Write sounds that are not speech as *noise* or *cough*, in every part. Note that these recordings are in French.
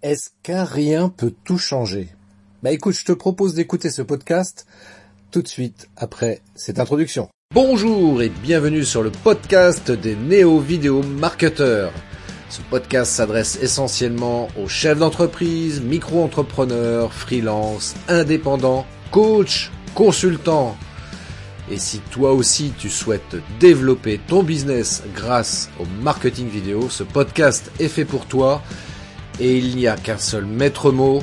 Est-ce qu'un rien peut tout changer? Bah écoute, je te propose d'écouter ce podcast tout de suite après cette introduction. Bonjour et bienvenue sur le podcast des néo-vidéo marketeurs. Ce podcast s'adresse essentiellement aux chefs d'entreprise, micro-entrepreneurs, freelance, indépendants, coachs, consultants. Et si toi aussi tu souhaites développer ton business grâce au marketing vidéo, ce podcast est fait pour toi et il n'y a qu'un seul maître mot,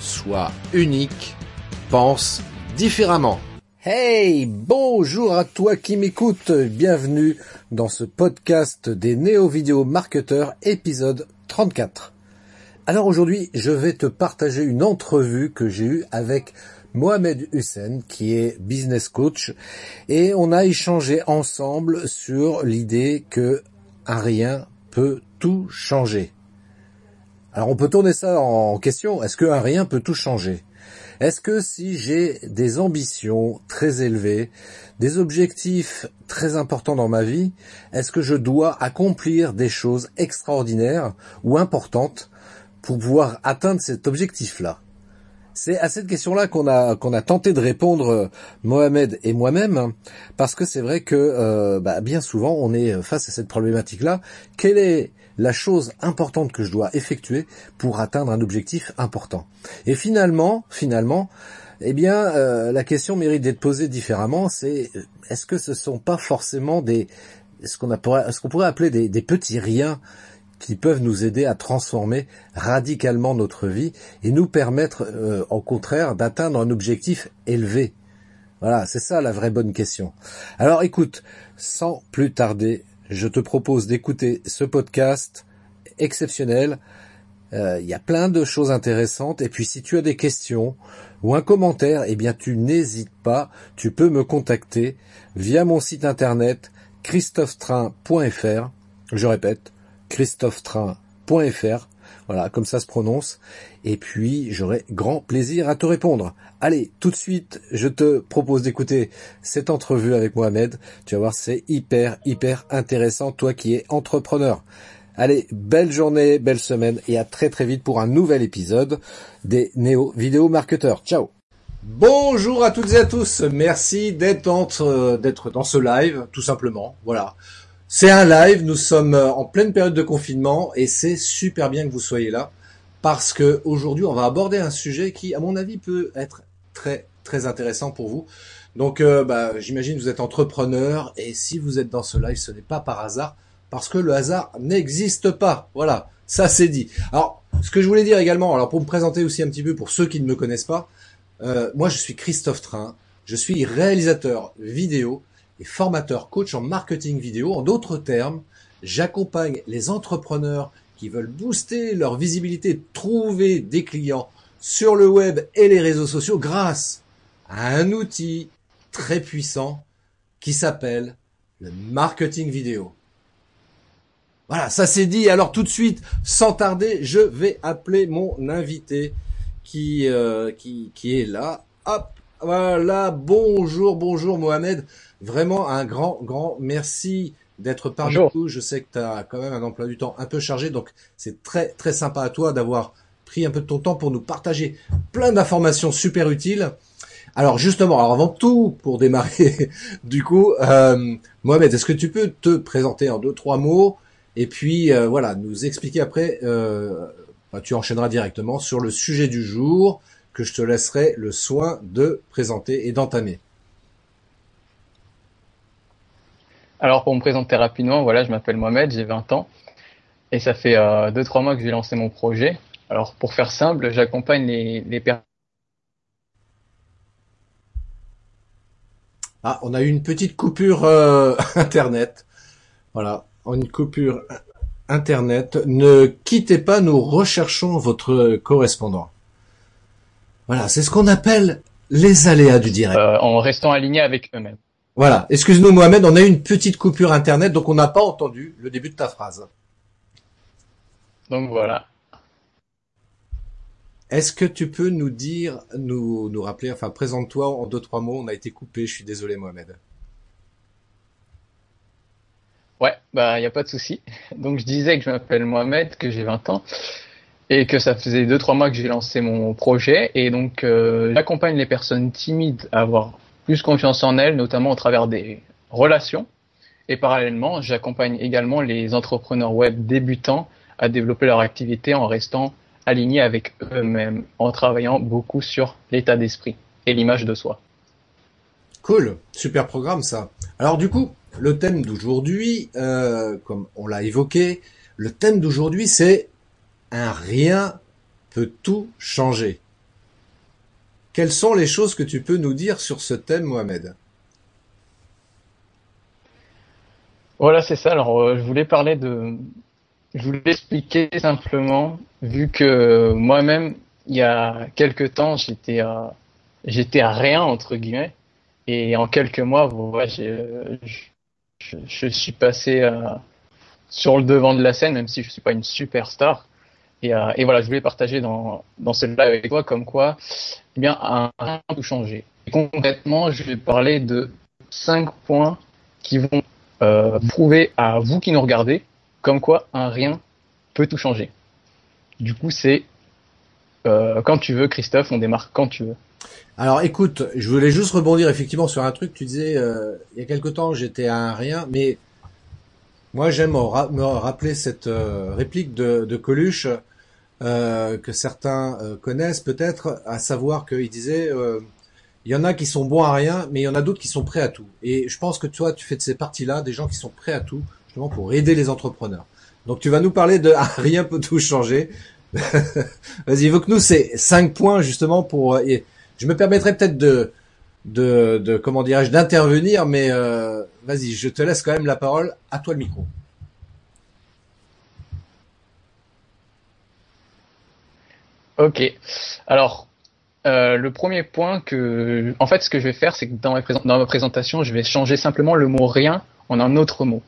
sois unique, pense différemment. Hey, bonjour à toi qui m'écoute, bienvenue dans ce podcast des néo-vidéo marketeurs épisode 34. Alors aujourd'hui, je vais te partager une entrevue que j'ai eue avec Mohamed Hussein, qui est business coach, et on a échangé ensemble sur l'idée que rien peut tout changer. Alors on peut tourner ça en question. Est-ce qu'un rien peut tout changer? Est-ce que si j'ai des ambitions très élevées, des objectifs très importants dans ma vie, est-ce que je dois accomplir des choses extraordinaires ou importantes pour pouvoir atteindre cet objectif-là? C'est à cette question-là qu'on a qu'on a tenté de répondre Mohamed et moi-même parce que c'est vrai que euh, bah, bien souvent on est face à cette problématique-là. Quelle est la chose importante que je dois effectuer pour atteindre un objectif important. Et finalement, finalement, eh bien, euh, la question mérite d'être posée différemment. C'est euh, est-ce que ce sont pas forcément des ce qu'on qu'on pourrait appeler des, petits riens qui peuvent nous aider à transformer radicalement notre vie et nous permettre, euh, au contraire, d'atteindre un objectif élevé? Voilà, c'est ça la vraie bonne question. Alors, écoute, sans plus tarder, je te propose d'écouter ce podcast exceptionnel. Euh, il y a plein de choses intéressantes. Et puis si tu as des questions ou un commentaire, eh bien tu n'hésites pas, tu peux me contacter via mon site internet christophetrain.fr. Je répète, christophetrain.fr. Voilà, comme ça se prononce. Et puis, j'aurai grand plaisir à te répondre. Allez, tout de suite, je te propose d'écouter cette entrevue avec Mohamed. Tu vas voir, c'est hyper, hyper intéressant, toi qui es entrepreneur. Allez, belle journée, belle semaine et à très très vite pour un nouvel épisode des Néo Vidéo Marketeurs. Ciao Bonjour à toutes et à tous, merci d'être d'être dans ce live, tout simplement. Voilà. C'est un live, nous sommes euh, en pleine période de confinement et c'est super bien que vous soyez là parce que aujourd'hui on va aborder un sujet qui, à mon avis, peut être très très intéressant pour vous. Donc, euh, bah, j'imagine vous êtes entrepreneur et si vous êtes dans ce live, ce n'est pas par hasard parce que le hasard n'existe pas. Voilà, ça c'est dit. Alors, ce que je voulais dire également, alors pour me présenter aussi un petit peu pour ceux qui ne me connaissent pas, euh, moi je suis Christophe Train, je suis réalisateur vidéo et formateur coach en marketing vidéo. En d'autres termes, j'accompagne les entrepreneurs qui veulent booster leur visibilité, trouver des clients sur le web et les réseaux sociaux grâce à un outil très puissant qui s'appelle le marketing vidéo. Voilà, ça c'est dit. Alors tout de suite, sans tarder, je vais appeler mon invité qui euh, qui, qui est là. Hop, voilà. Bonjour, bonjour Mohamed. Vraiment un grand, grand merci d'être parmi nous. Je sais que tu as quand même un emploi du temps un peu chargé, donc c'est très, très sympa à toi d'avoir pris un peu de ton temps pour nous partager plein d'informations super utiles. Alors justement, alors avant tout, pour démarrer, *laughs* du coup, euh, Mohamed, est-ce que tu peux te présenter en deux, trois mots et puis euh, voilà, nous expliquer après, euh, bah, tu enchaîneras directement sur le sujet du jour que je te laisserai le soin de présenter et d'entamer. Alors pour me présenter rapidement, voilà, je m'appelle Mohamed, j'ai 20 ans et ça fait 2-3 euh, mois que j'ai lancé mon projet. Alors pour faire simple, j'accompagne les, les personnes. Ah, on a eu une petite coupure euh, *laughs* internet. Voilà, une coupure internet. Ne quittez pas, nous recherchons votre correspondant. Voilà, c'est ce qu'on appelle les aléas du direct. Euh, en restant aligné avec eux-mêmes. Voilà. Excuse-nous Mohamed, on a eu une petite coupure internet, donc on n'a pas entendu le début de ta phrase. Donc voilà. Est-ce que tu peux nous dire, nous, nous rappeler, enfin présente-toi en deux trois mots. On a été coupé. Je suis désolé Mohamed. Ouais, bah y a pas de souci. *laughs* Donc je disais que je m'appelle Mohamed, que j'ai 20 ans et que ça faisait deux trois mois que j'ai lancé mon projet et donc euh, j'accompagne les personnes timides à avoir plus confiance en elles, notamment au travers des relations. Et parallèlement, j'accompagne également les entrepreneurs web débutants à développer leur activité en restant alignés avec eux-mêmes, en travaillant beaucoup sur l'état d'esprit et l'image de soi. Cool, super programme ça. Alors du coup, le thème d'aujourd'hui, euh, comme on l'a évoqué, le thème d'aujourd'hui c'est un rien peut tout changer. Quelles sont les choses que tu peux nous dire sur ce thème, Mohamed? Voilà, c'est ça. Alors, euh, je voulais parler de, je voulais expliquer simplement, vu que moi-même, il y a quelques temps, j'étais à, j'étais rien entre guillemets, et en quelques mois, je, suis passé euh, sur le devant de la scène, même si je suis pas une superstar. Et, euh, et voilà, je voulais partager dans, dans ce live avec toi comme quoi, eh bien, rien peut changer. Et concrètement, je vais parler de cinq points qui vont euh, prouver à vous qui nous regardez comme quoi un rien peut tout changer. Du coup, c'est euh, quand tu veux, Christophe, on démarre quand tu veux. Alors écoute, je voulais juste rebondir effectivement sur un truc. Tu disais, il y a quelque temps, j'étais à un rien, mais moi j'aime me rappeler cette euh, réplique de, Coluche euh, que certains euh, connaissent peut-être, à savoir qu'il disait, il y en a qui sont bons à rien, mais il y en a d'autres qui sont prêts à tout. Et je pense que toi, tu fais de ces parties-là des gens qui sont prêts à tout, justement pour aider les entrepreneurs. Donc tu vas nous parler de *laughs* rien peut tout changer. *laughs* Vas-y, évoque-nous ces cinq points justement pour je me permettrai peut-être de, de, de, comment dirais-je, d'intervenir, mais euh, vas-y, je te laisse quand même la parole. À toi le micro. Ok. Alors, euh, le premier point que, en fait, ce que je vais faire, c'est que dans ma, présentation, je vais changer simplement le mot rien en un autre mot,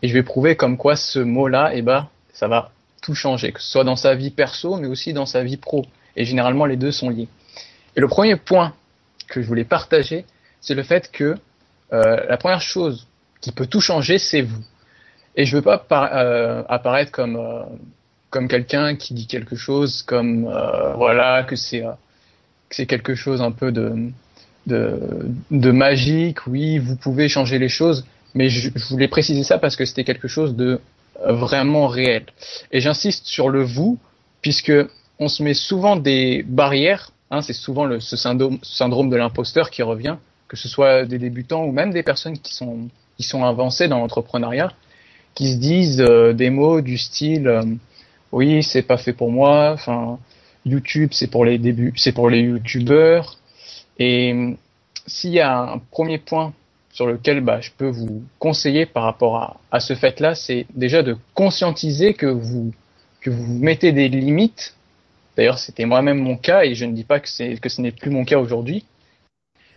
et je vais prouver comme quoi ce mot-là, eh ben, ça va tout changer, que ce soit dans sa vie perso, mais aussi dans sa vie pro. Et généralement, les deux sont liés. Et le premier point que je voulais partager, c'est le fait que la première chose qui peut tout changer, c'est vous. Et je veux pas euh, apparaître comme euh, comme quelqu'un qui dit quelque chose comme euh, voilà que c'est c'est quelque chose un peu de, de de magique. Oui, vous pouvez changer les choses, mais je, je voulais préciser ça parce que c'était quelque chose de vraiment réel. Et j'insiste sur le vous puisque on se met souvent des barrières Hein, c'est souvent le, ce syndrome, syndrome de l'imposteur qui revient, que ce soit des débutants ou même des personnes qui sont, qui sont avancées dans l'entrepreneuriat, qui se disent euh, des mots du style euh, oui c'est pas fait pour moi, enfin YouTube c'est pour les débuts, c'est pour les youtubeurs. Et s'il y a un premier point sur lequel bah, je peux vous conseiller par rapport à, à ce fait-là, c'est déjà de conscientiser que vous que vous mettez des limites D'ailleurs, c'était moi-même mon cas et je ne dis pas que, que ce n'est plus mon cas aujourd'hui.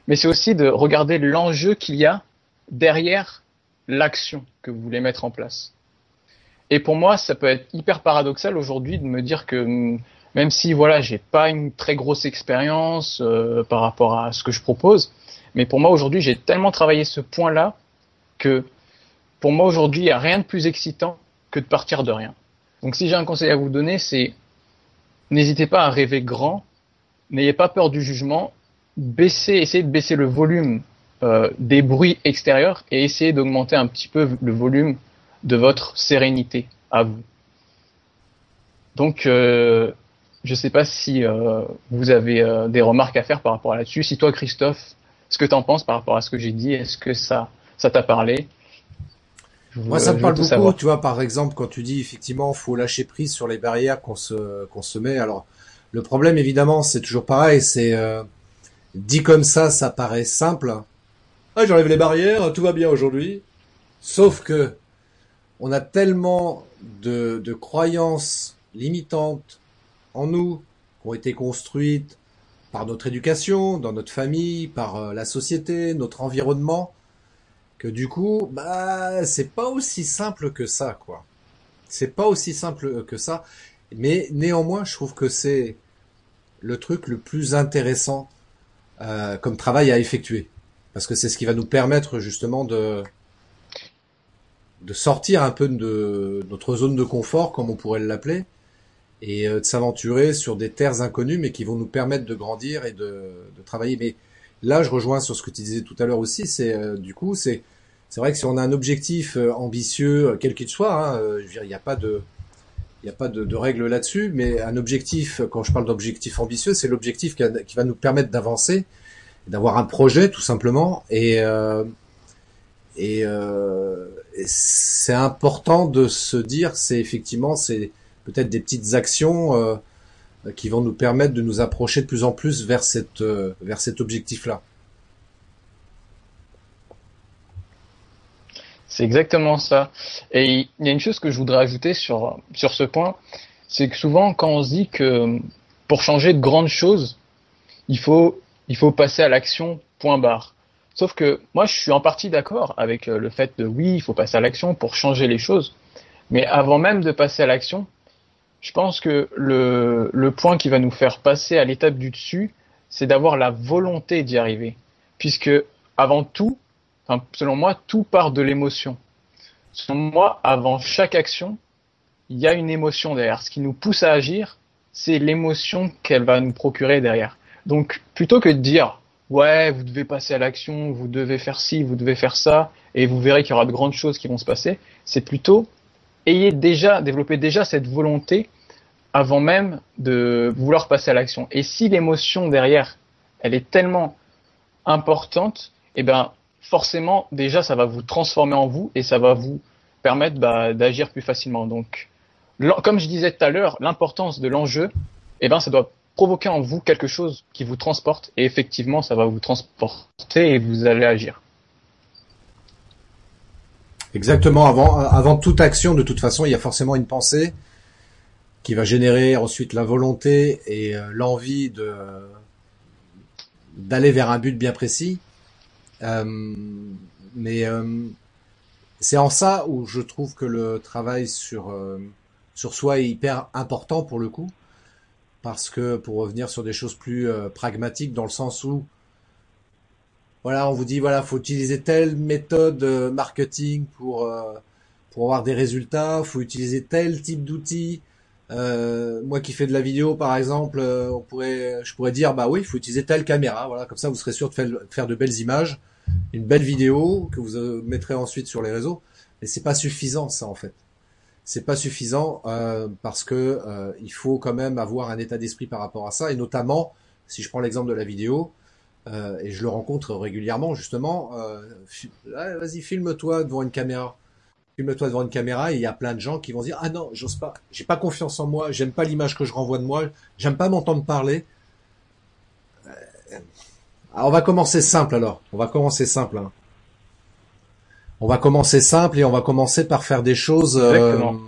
Mais c'est aussi de regarder l'enjeu qu'il y a derrière l'action que vous voulez mettre en place. Et pour moi, ça peut être hyper paradoxal aujourd'hui de me dire que même si voilà, j'ai pas une très grosse expérience euh, par rapport à ce que je propose, mais pour moi aujourd'hui, j'ai tellement travaillé ce point-là que pour moi aujourd'hui, il n'y a rien de plus excitant que de partir de rien. Donc si j'ai un conseil à vous donner, c'est n'hésitez pas à rêver grand, n'ayez pas peur du jugement, baissez, essayez de baisser le volume euh, des bruits extérieurs et essayez d'augmenter un petit peu le volume de votre sérénité à vous. Donc, euh, je ne sais pas si euh, vous avez des remarques à faire par rapport à là-dessus. Si toi, Christophe, ce que tu en penses par rapport à ce que j'ai dit, est-ce que ça, ça t'a parlé? Moi, ça me parle beaucoup. Tu vois, par exemple, quand tu dis effectivement, faut lâcher prise sur les barrières qu'on se qu'on se met. Alors, le problème, évidemment, c'est toujours pareil. C'est dit comme ça, ça paraît simple. Ah, j'enlève les barrières, tout va bien aujourd'hui. Sauf que on a tellement de, croyances limitantes en nous qui ont été construites par notre éducation, dans notre famille, par euh, la société, notre environnement, que du coup, bah, c'est pas aussi simple que ça, quoi. C'est pas aussi simple que ça, mais néanmoins, je trouve que c'est le truc le plus intéressant euh, comme travail à effectuer, parce que c'est ce qui va nous permettre justement de de sortir un peu de notre zone de confort, comme on pourrait l'appeler, et de s'aventurer sur des terres inconnues, mais qui vont nous permettre de grandir et de, de travailler. Mais là, je rejoins sur ce que tu disais tout à l'heure aussi. C'est du coup, c'est c'est vrai que si on a un objectif ambitieux, quel qu'il soit, hein, je veux dire, il n'y a pas de n'y a pas de, de règle là-dessus, mais un objectif, quand je parle d'objectif ambitieux, c'est l'objectif qui, va nous permettre d'avancer, d'avoir un projet tout simplement, et, euh, euh, et c'est important de se dire, c'est effectivement, c'est peut-être des petites actions euh, qui vont nous permettre de nous approcher de plus en plus vers vers cet objectif-là. C'est exactement ça. Et il y a une chose que je voudrais ajouter sur, sur ce point, c'est que souvent quand on se dit que pour changer de grandes choses, il faut, passer à l'action, point barre. Sauf que moi, je suis en partie d'accord avec euh, le fait de oui, il faut passer à l'action pour changer les choses. Mais avant même de passer à l'action, je pense que le point qui va nous faire passer à l'étape du dessus, c'est d'avoir la volonté d'y arriver. Puisque avant tout, selon moi, tout part de l'émotion. Selon moi, avant chaque action, il y a une émotion derrière. Ce qui nous pousse à agir, c'est l'émotion qu'elle va nous procurer derrière. Donc, plutôt que de dire, ouais, vous devez passer à l'action, vous devez faire ci, vous devez faire ça, et vous verrez qu'il y aura de grandes choses qui vont se passer, c'est plutôt, ayez déjà, développez déjà cette volonté avant même de vouloir passer à l'action. Et si l'émotion derrière, elle est tellement importante, eh ben, forcément, déjà, ça va vous transformer en vous et ça va vous permettre bah, d'agir plus facilement. Donc, comme je disais tout à l'heure, l'importance de l'enjeu, eh ben, ça doit provoquer en vous quelque chose qui vous transporte et effectivement, ça va vous transporter et vous allez agir. Exactement. Avant, avant toute action, de toute façon, il y a forcément une pensée qui va générer ensuite la volonté et euh, l'envie d'aller vers un but bien précis. Euh, mais euh, c'est en ça où je trouve que le travail sur euh, sur soi est hyper important pour le coup, parce que pour revenir sur des choses plus pragmatiques dans le sens où voilà, on vous dit voilà, faut utiliser telle méthode marketing pour pour avoir des résultats, faut utiliser tel type d'outils. Euh, moi qui fais de la vidéo par exemple, on pourrait, je pourrais dire bah oui, il faut utiliser telle caméra, voilà, comme ça vous serez sûr de faire de belles images une belle vidéo que vous euh, mettrez ensuite sur les réseaux. Mais c'est pas suffisant ça en fait. C'est pas suffisant euh, parce que euh, il faut quand même avoir un état d'esprit par rapport à ça et notamment si je prends l'exemple de la vidéo et je le rencontre régulièrement justement. Vas-y filme-toi devant une caméra. Filme-toi devant une caméra et il y a plein de gens qui vont dire ah non j'ose pas, j'ai pas confiance en moi, j'aime pas l'image que je renvoie de moi, j'aime pas m'entendre parler on va commencer simple alors. On va commencer simple. Hein. On va commencer simple et on va commencer par faire des choses. Euh, Exactement.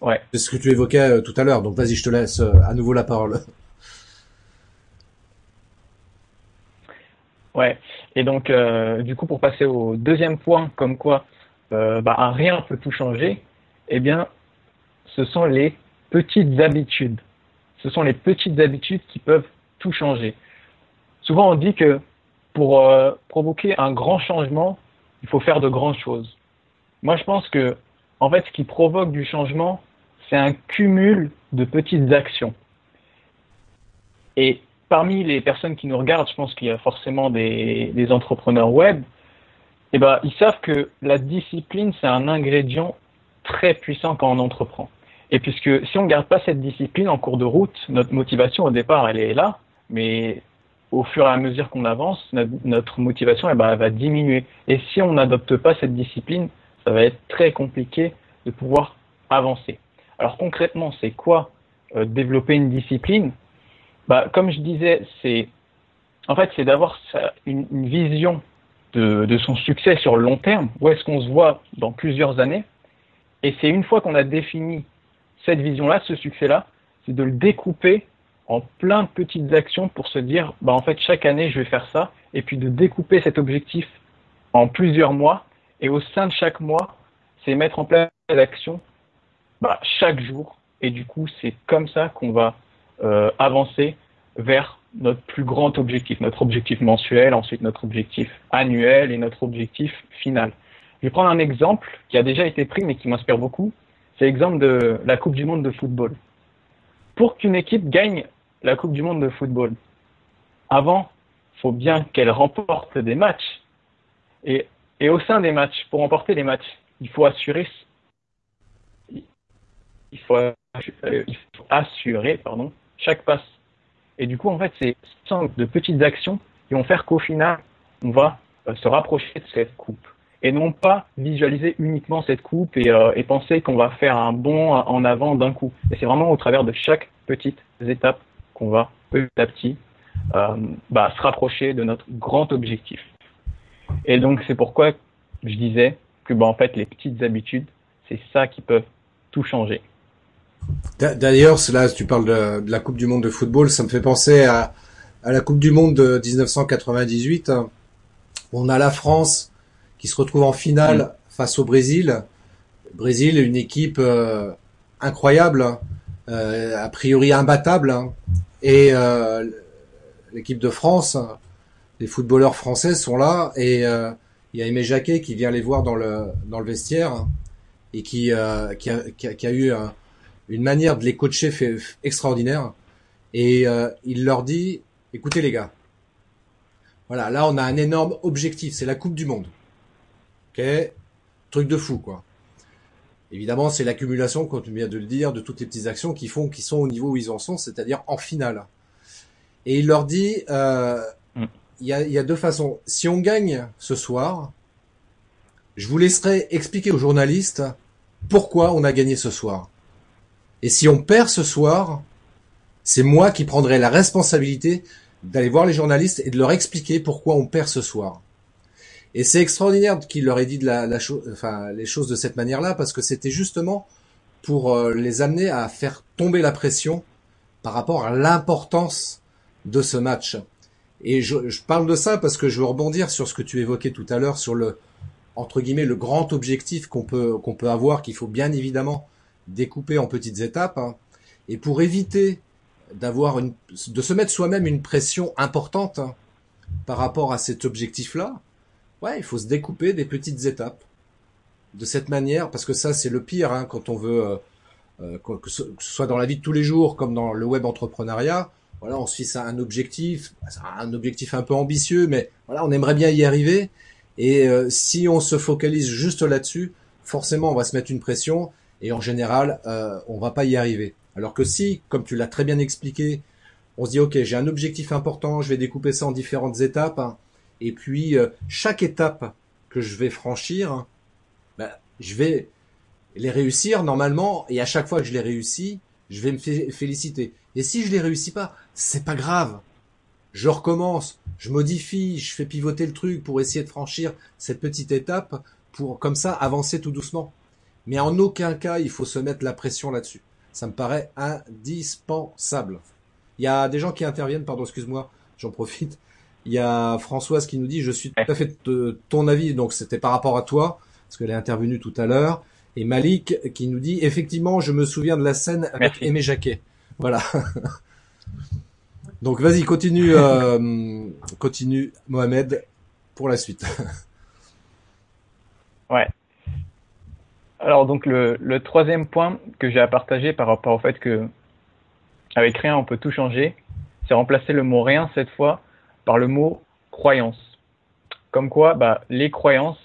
Ouais. C'est ce que tu évoquais euh, tout à l'heure. Donc vas-y, je te laisse euh, à nouveau la parole. Ouais. Et donc, du coup, pour passer au deuxième point, comme quoi bah, un rien peut tout changer, eh bien, ce sont les petites habitudes. Ce sont les petites habitudes qui peuvent tout changer. Souvent, on dit que pour euh, provoquer un grand changement, il faut faire de grandes choses. Moi, je pense que, en fait, ce qui provoque du changement, c'est un cumul de petites actions. Et parmi les personnes qui nous regardent, je pense qu'il y a forcément des entrepreneurs web. Eh ben, ils savent que la discipline, c'est un ingrédient très puissant quand on entreprend. Et puisque si on ne garde pas cette discipline en cours de route, notre motivation au départ, elle est là, mais au fur et à mesure qu'on avance, notre motivation eh ben, elle va diminuer. Et si on n'adopte pas cette discipline, ça va être très compliqué de pouvoir avancer. Alors concrètement, c'est quoi euh, développer une discipline? Bah, Comme je disais, c'est en fait c'est d'avoir une, une, vision de, son succès sur le long terme. Où est-ce qu'on se voit dans plusieurs années Et c'est une fois qu'on a défini cette vision-là, ce succès-là, c'est de le découper en plein de petites actions pour se dire, bah en fait chaque année je vais faire ça, et puis de découper cet objectif en plusieurs mois, et au sein de chaque mois, c'est mettre en place l'action bah, chaque jour, et du coup c'est comme ça qu'on va euh, avancer vers notre plus grand objectif, notre objectif mensuel, ensuite notre objectif annuel et notre objectif final. Je vais prendre un exemple qui a déjà été pris mais qui m'inspire beaucoup. C'est l'exemple de la Coupe du Monde de football. pour qu'une équipe gagne la Coupe du Monde de football, avant, faut bien qu'elle remporte des matchs. Et, et au sein des matchs, pour remporter les matchs, il faut assurer, il il assurer, pardon, chaque passe. Et du coup, en fait, c'est de petites actions qui vont faire qu'au final, on va euh, se rapprocher de cette coupe. Et non pas visualiser uniquement cette coupe et, euh, et penser qu'on va faire un bond en avant d'un coup. Et c'est vraiment au travers de chaque petite étape qu'on va petit à petit euh, bah, se rapprocher de notre grand objectif. Et donc c'est pourquoi je disais que bah, en fait les petites habitudes, c'est ça qui peut tout changer. D'ailleurs, là, tu parles de, la Coupe du Monde de football, ça me fait penser à, à la Coupe du Monde de 1998. On a la France qui se retrouve en finale mm. face au Brésil. Brésil, une équipe euh, incroyable, euh, a priori imbattable, hein. et euh, l'équipe de France, les footballeurs français sont là, et euh, il y a Aimé Jacquet qui vient les voir dans le dans le vestiaire et qui euh, qui, a, qui, a, eu une manière de les coacher fait, extraordinaire, et il leur dit écoutez les gars, voilà, là on a un énorme objectif, c'est la Coupe du Monde, ok, truc de fou quoi. Évidemment, c'est l'accumulation, comme tu viens de le dire, de toutes les petites actions qui font, qui sont au niveau où ils en sont, c'est-à-dire en finale. Et il leur dit, euh, mm. il y, a, y a deux façons. Si on gagne ce soir, je vous laisserai expliquer aux journalistes pourquoi on a gagné ce soir. Et si on perd ce soir, c'est moi qui prendrai la responsabilité d'aller voir les journalistes et de leur expliquer pourquoi on perd ce soir. Et c'est extraordinaire qu'il leur ait dit de la, la enfin, les choses de cette manière-là, parce que c'était justement pour euh, les amener à faire tomber la pression par rapport à l'importance de ce match. Et je, je, parle de ça parce que je veux rebondir sur ce que tu évoquais tout à l'heure sur le entre guillemets le grand objectif qu'on peut qu'on peut avoir qu'il faut bien évidemment découper en petites étapes hein. et pour éviter d'avoir une de se mettre soi-même une pression importante hein, par rapport à cet objectif là ouais, il faut se découper des petites étapes de cette manière, parce que ça c'est le pire hein, quand on veut euh, euh, que, ce, soit dans la vie de tous les jours comme dans le web entrepreneuriat. Voilà, on se fixe un objectif, un objectif un peu ambitieux, mais voilà, on aimerait bien y arriver. Et euh, si on se focalise juste là-dessus, forcément, on va se mettre une pression et en général, euh, on va pas y arriver. Alors que si, comme tu l'as très bien expliqué, on se dit ok, j'ai un objectif important, je vais découper ça en différentes étapes. Hein, et puis euh, chaque étape que je vais franchir, ben, je vais les réussir normalement, et à chaque fois que je les réussis, je vais me féliciter. Et si je les réussis pas, c'est pas grave. Je recommence, je modifie, je fais pivoter le truc pour essayer de franchir cette petite étape pour comme ça avancer tout doucement. Mais en aucun cas il faut se mettre la pression là-dessus. Ça me paraît indispensable. Il y a des gens qui interviennent, pardon, excuse-moi, j'en profite. Il y a Françoise qui nous dit, je suis tout à fait de ton avis, donc c'était par rapport à toi, parce qu'elle est intervenue tout à l'heure. Et Malik qui nous dit, effectivement, je me souviens de la scène avec Aimé Jacquet. Voilà. donc vas-y, continue, euh, continue Mohamed pour la suite. ouais. Alors donc le, troisième point que j'ai à partager par rapport au fait que avec rien on peut tout changer, c'est remplacer le mot rien cette fois par le mot croyance. Comme quoi, bah, les croyances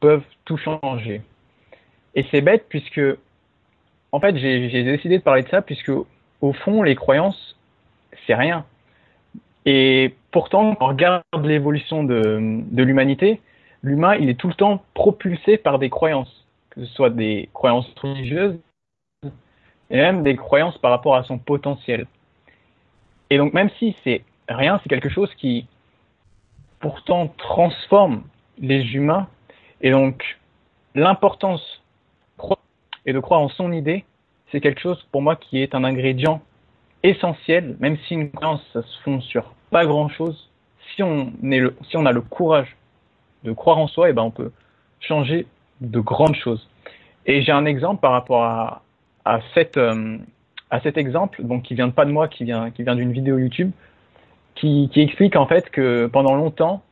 peuvent tout changer. Et c'est bête puisque, en fait, j'ai décidé de parler de ça puisque, au fond, les croyances, c'est rien. Et pourtant, quand on regarde l'évolution de, de l'humanité, l'humain, il est tout le temps propulsé par des croyances, que ce soit des croyances religieuses et même des croyances par rapport à son potentiel. Et donc, même si c'est rien, c'est quelque chose qui pourtant transforme les humains. Et donc, l'importance et de croire en son idée, c'est quelque chose pour moi qui est un ingrédient essentiel, même si une croyance, ça se fonde sur pas grand chose. Si on, est le, si on a le courage de croire en soi, et eh ben on peut changer de grandes choses. Et j'ai un exemple par rapport à, à, cette, euh, à cet exemple, donc qui vient de pas de moi, qui vient, qui vient d'une vidéo YouTube qui, qui, explique en fait que pendant longtemps,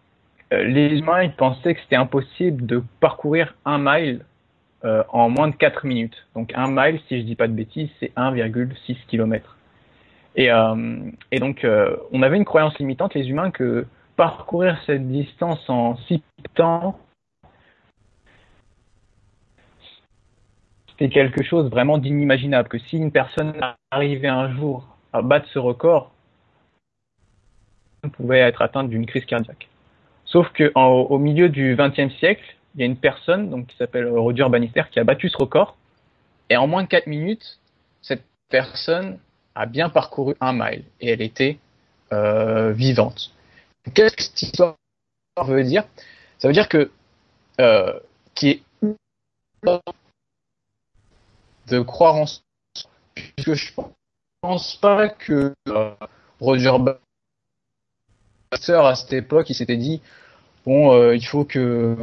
euh, les humains pensaient que c'était impossible de parcourir un mile euh, en moins de 4 minutes. Donc un mile, si je dis pas de bêtises, c'est 1,6 km. Et, et donc on avait une croyance limitante, les humains, que parcourir cette distance en si temps, c'était quelque chose vraiment d'inimaginable. Que si une personne arrivait un jour à battre ce record, pouvait être atteinte d'une crise cardiaque. Sauf que au milieu du XXe siècle, il y a une personne donc qui s'appelle Roger Bannister qui a battu ce record et en moins de 4 minutes, cette personne a bien parcouru un mile et elle était euh, vivante. Qu'est-ce que cette histoire veut dire? Ça veut dire que euh, qui est de croire en puisque je pense pas que euh, Roger à cette époque, il s'était dit bon, euh, il faut que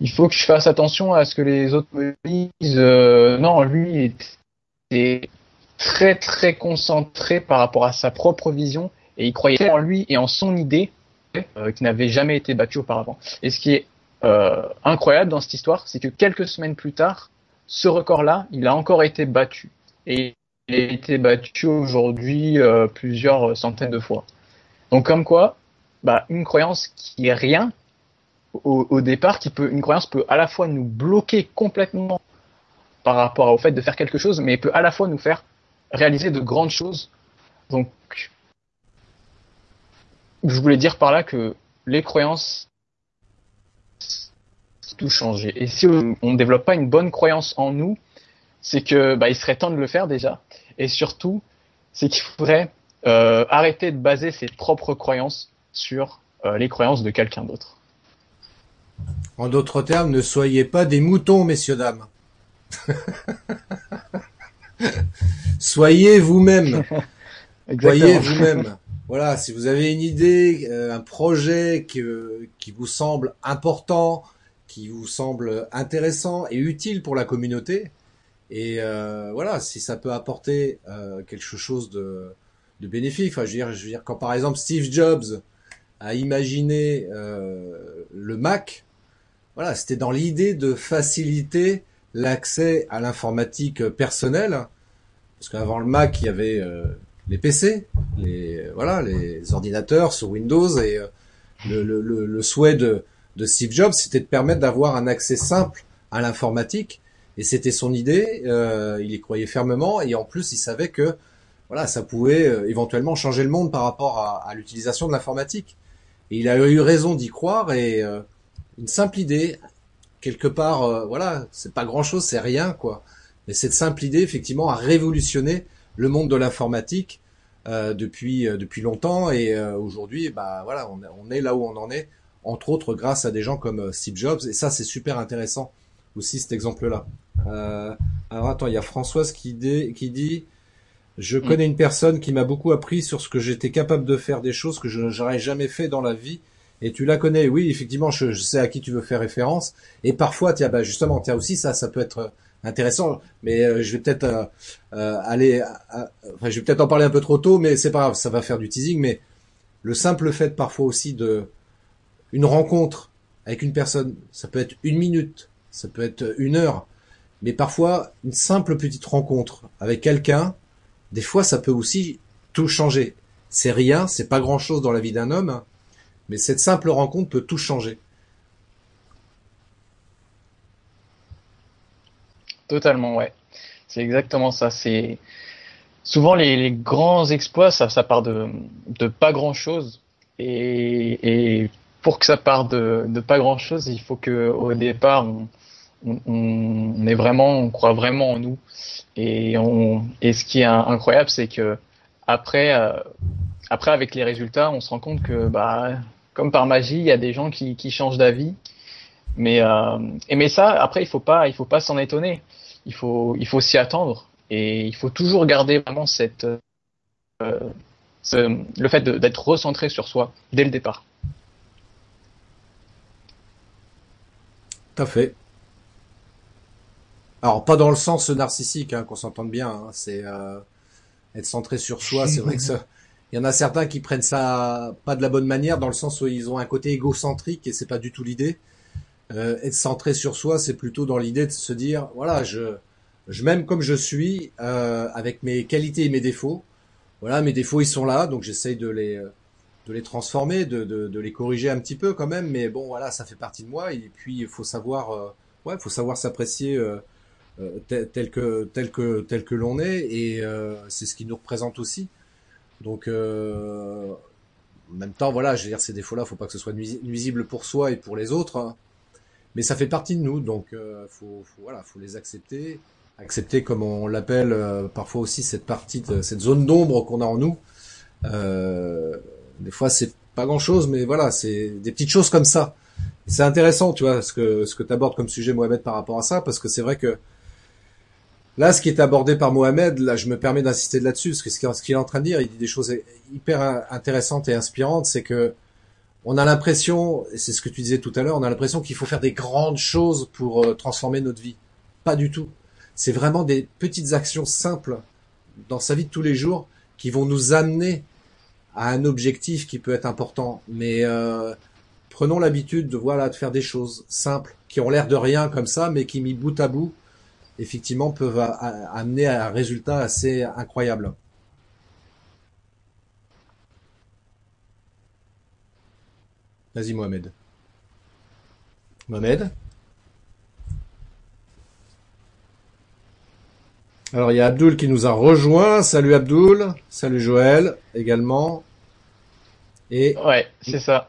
il faut que je fasse attention à ce que les autres me disent. Euh, non, lui était très très concentré par rapport à sa propre vision et il croyait en lui et en son idée qui n'avait jamais été battue auparavant. Et ce qui est incroyable dans cette histoire, c'est que quelques semaines plus tard, ce record-là, il a encore été battu. Et il a été battu aujourd'hui plusieurs centaines de fois. Donc comme quoi, bah, une croyance qui est rien au, départ, qui peut, une croyance peut à la fois nous bloquer complètement par rapport au fait de faire quelque chose, mais peut à la fois nous faire réaliser de grandes choses. Donc, je voulais dire par là que les croyances tout changer. Et si on ne développe pas une bonne croyance en nous, c'est que bah, il serait temps de le faire déjà. Et surtout, c'est qu'il faudrait euh, arrêter de baser ses propres croyances sur euh, les croyances de quelqu'un d'autre. En d'autres termes, ne soyez pas des moutons, messieurs, dames. *laughs* soyez vous-même. *laughs* Soyez vous-même. Voilà, si vous avez une idée, euh, un projet qui, qui vous semble important, qui vous semble intéressant et utile pour la communauté, et voilà, si ça peut apporter quelque chose de, de bénéfice. Enfin, je veux dire, je veux dire, quand par exemple Steve Jobs a imaginé euh, le Mac, voilà, c'était dans l'idée de faciliter l'accès à l'informatique personnelle, parce qu'avant le Mac, il y avait euh, les PC, les voilà, les ordinateurs sur Windows, et euh, le, le, le, souhait de, de Steve Jobs, c'était de permettre d'avoir un accès simple à l'informatique, et c'était son idée. il y croyait fermement, et en plus, il savait que voilà, ça pouvait euh, éventuellement changer le monde par rapport à, l'utilisation de l'informatique. Et il a eu raison d'y croire et euh, une simple idée, quelque part, euh, voilà, c'est pas grand chose, c'est rien quoi. Mais cette simple idée, effectivement, a révolutionné le monde de l'informatique depuis depuis longtemps et aujourd'hui, bah voilà, on, est là où on en est, entre autres grâce à des gens comme Steve Jobs. Et ça, c'est super intéressant aussi cet exemple-là. alors attends, il y a Françoise qui, qui dit je connais une personne qui m'a beaucoup appris sur ce que j'étais capable de faire des choses que je n'aurais jamais fait dans la vie. Et tu la connais, oui, effectivement, je, sais à qui tu veux faire référence. Et parfois, tiens, bah justement, tiens aussi ça, ça peut être intéressant. Mais euh, je vais peut-être euh, euh, aller, enfin, je vais peut-être en parler un peu trop tôt, mais c'est pas grave, ça va faire du teasing. Mais le simple fait parfois aussi de une rencontre avec une personne, ça peut être une minute, ça peut être une heure, mais parfois une simple petite rencontre avec quelqu'un des fois ça peut aussi tout changer. C'est rien, c'est pas grand chose dans la vie d'un homme, mais cette simple rencontre peut tout changer. Totalement, ouais. C'est exactement ça. C'est souvent les, grands exploits, ça, ça part de, pas grand chose. Et, pour que ça parte de, pas grand chose, il faut que au départ on, on, est vraiment, on croit vraiment en nous. Et, on, et ce qui est incroyable, c'est que après, euh, après avec les résultats, on se rend compte que, bah, comme par magie, il y a des gens qui, qui changent d'avis. Mais, euh, et mais ça, après, il faut pas, il faut pas s'en étonner. Il faut, il faut s'y attendre. Et il faut toujours garder vraiment cette, euh, ce, le fait d'être recentré sur soi dès le départ. Tout à fait. Alors pas dans le sens narcissique, hein, qu'on s'entende bien. Hein, c'est euh, être centré sur soi. C'est vrai que ça, *laughs* il y en a certains qui prennent ça pas de la bonne manière, dans le sens où ils ont un côté égocentrique et c'est pas du tout l'idée. Euh, être centré sur soi, c'est plutôt dans l'idée de se dire, voilà, je, je m'aime comme je suis, euh, avec mes qualités et mes défauts. Voilà, mes défauts, ils sont là, donc j'essaye de les, de les transformer, de, de, de, les corriger un petit peu quand même. Mais bon, voilà, ça fait partie de moi. Et puis, il faut savoir, euh, ouais, faut savoir s'apprécier euh, euh tel, que, tel que, tel que l'on est. Et c'est ce qui nous représente aussi. Donc, en même temps, voilà, je veux dire, ces défauts-là, faut pas que ce soit nuisible pour soi et pour les autres. Hein mais ça fait partie de nous, donc euh, faut, faut, voilà, faut les accepter, accepter comme on l'appelle euh, parfois aussi cette partie, de, cette zone d'ombre qu'on a en nous. Euh, des fois, c'est pas grand-chose, mais voilà, c'est des petites choses comme ça. C'est intéressant, tu vois, ce que ce que tu abordes comme sujet, Mohamed, par rapport à ça, parce que c'est vrai que là, ce qui est abordé par Mohamed, là, je me permets d'insister là-dessus, parce que ce qu'il est en train de dire, il dit des choses hyper intéressantes et inspirantes, c'est que on a l'impression, et c'est ce que tu disais tout à l'heure, on a l'impression qu'il faut faire des grandes choses pour euh, transformer notre vie. Pas du tout. C'est vraiment des petites actions simples dans sa vie de tous les jours qui vont nous amener à un objectif qui peut être important. Mais euh, prenons l'habitude de voilà de faire des choses simples qui ont l'air de rien comme ça, mais qui mis bout à bout, effectivement, peuvent amener à un résultat assez incroyable. Vas-y Mohamed. Mohamed? Alors il y a Abdul qui nous a rejoint. Salut Abdul. Salut Joël également. Et ouais, c'est ça.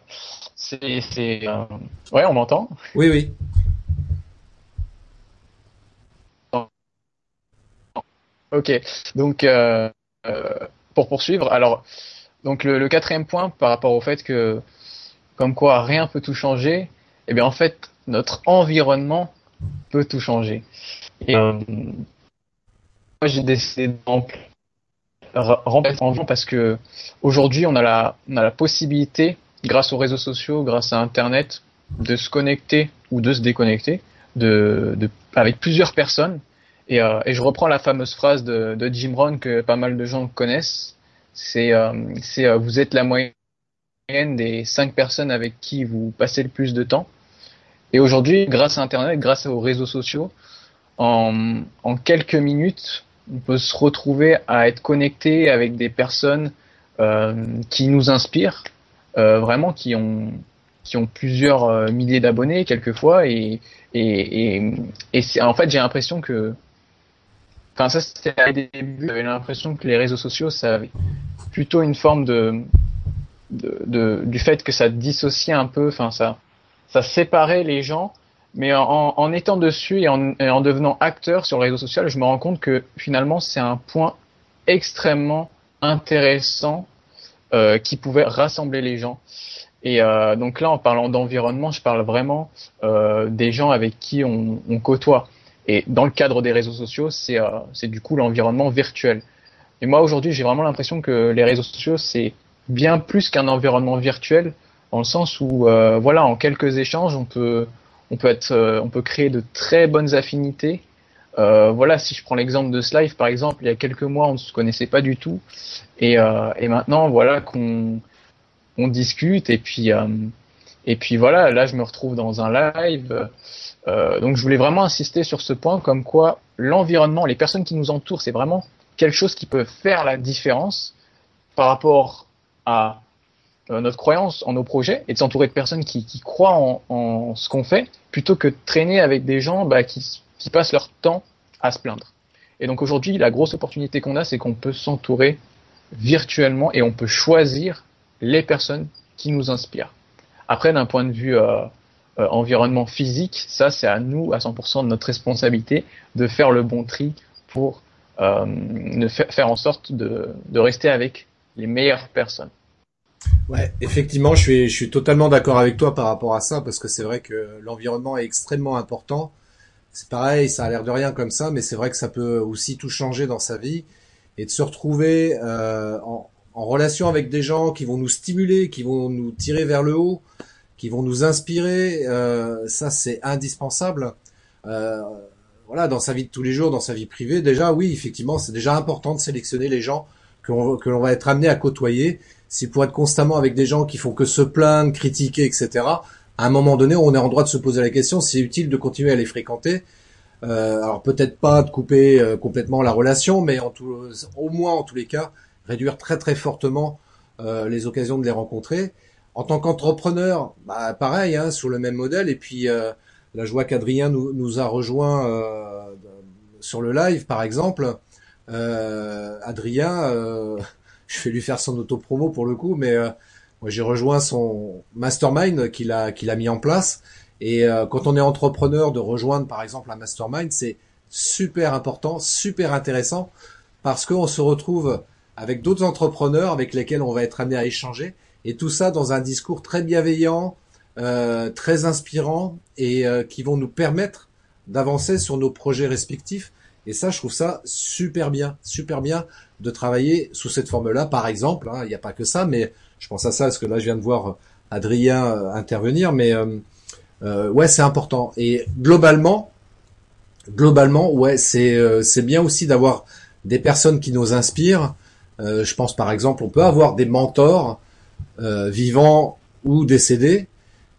C'est c'est euh, ouais, on m'entend Oui oui. Ok. Donc euh, euh, pour poursuivre, alors donc le, le, quatrième point par rapport au fait que comme quoi rien peut tout changer, eh bien en fait notre environnement peut tout changer. Et euh, j'ai décidé remplacer en parce que aujourd'hui on a la on a la possibilité grâce aux réseaux sociaux, grâce à internet de se connecter ou de se déconnecter de, de avec plusieurs personnes et, euh, et, je reprends la fameuse phrase de, Jim Rohn que pas mal de gens connaissent c'est euh, c'est euh, vous êtes la moyenne des cinq personnes avec qui vous passez le plus de temps. Et aujourd'hui, grâce à Internet, grâce aux réseaux sociaux, en, en, quelques minutes, on peut se retrouver à être connecté avec des personnes euh, qui nous inspirent, euh, vraiment qui ont qui ont plusieurs euh, milliers d'abonnés quelquefois et et, et, en fait j'ai l'impression que enfin ça c'était à début j'avais l'impression que les réseaux sociaux ça avait plutôt une forme de de, du fait que ça dissociait un peu, enfin ça, ça séparait les gens. Mais en, en étant dessus et en, en, devenant acteur sur le réseau social, je me rends compte que finalement c'est un point extrêmement intéressant euh, qui pouvait rassembler les gens. Et euh, donc là, en parlant d'environnement, je parle vraiment euh, des gens avec qui on, on, côtoie. Et dans le cadre des réseaux sociaux, c'est euh, du coup l'environnement virtuel. Et moi aujourd'hui, j'ai vraiment l'impression que les réseaux sociaux, c'est bien plus qu'un environnement virtuel, dans le sens où, euh, voilà, en quelques échanges, on peut, on peut être, euh, on peut créer de très bonnes affinités. Euh, voilà, si je prends l'exemple de Slive, par exemple, il y a quelques mois, on ne se connaissait pas du tout, et, et maintenant, voilà, qu'on on discute, et puis, et puis voilà, là, je me retrouve dans un live. donc, je voulais vraiment insister sur ce point, comme quoi l'environnement, les personnes qui nous entourent, c'est vraiment quelque chose qui peut faire la différence par rapport à euh, notre croyance en nos projets et de s'entourer de personnes qui, croient en, ce qu'on fait plutôt que de traîner avec des gens bah, qui, passent leur temps à se plaindre. Et donc aujourd'hui, la grosse opportunité qu'on a, c'est qu'on peut s'entourer virtuellement et on peut choisir les personnes qui nous inspirent. Après, d'un point de vue euh, euh, environnement physique, ça c'est à nous, à 100% de notre responsabilité, de faire le bon tri pour euh, ne faire en sorte de rester avec les meilleures personnes. Ouais, effectivement, je suis, je suis totalement d'accord avec toi par rapport à ça, parce que c'est vrai que l'environnement est extrêmement important. C'est pareil, ça a l'air de rien comme ça, mais c'est vrai que ça peut aussi tout changer dans sa vie et de se retrouver euh, en, en, relation avec des gens qui vont nous stimuler, qui vont nous tirer vers le haut, qui vont nous inspirer. Euh, ça, c'est indispensable. Euh, voilà, dans sa vie de tous les jours, dans sa vie privée, déjà, oui, effectivement, c'est déjà important de sélectionner les gens que l'on va être amené à côtoyer. C'est pour être constamment avec des gens qui font que se plaindre, critiquer, etc. à un moment donné, on est en droit de se poser la question si c'est utile de continuer à les fréquenter. Euh, alors peut-être pas de couper euh, complètement la relation, mais en tout, au moins en tous les cas, réduire très très fortement euh, les occasions de les rencontrer. En tant qu'entrepreneur, bah, pareil, hein, sur le même modèle. Et puis la joie qu'Adrien nous, nous, a rejoint sur le live, par exemple. Adrien, je vais lui faire son auto-promo pour le coup, mais moi, j'ai rejoint son mastermind qu'il a qu'il a mis en place. Et euh, quand on est entrepreneur, de rejoindre par exemple un mastermind, c'est super important, super intéressant, parce qu'on se retrouve avec d'autres entrepreneurs avec lesquels on va être amené à échanger, et tout ça dans un discours très bienveillant, euh, très inspirant, et euh, qui vont nous permettre d'avancer sur nos projets respectifs. Et ça, je trouve ça super bien, super bien de travailler sous cette forme-là. Par exemple, hein, il n'y a pas que ça, mais je pense à ça parce que là je viens de voir euh, Adrien euh, intervenir, mais euh, ouais c'est important. Et globalement, globalement ouais c'est c'est bien aussi d'avoir des personnes qui nous inspirent. je pense par exemple on peut avoir des mentors vivants ou décédés,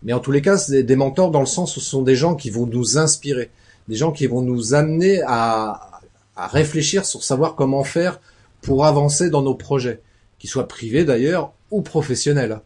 mais en tous les cas c'est des mentors dans le sens où ce sont des gens qui vont nous inspirer, des gens qui vont nous amener à, réfléchir sur savoir comment faire pour avancer dans nos projets, qu'ils soient privés d'ailleurs ou professionnels.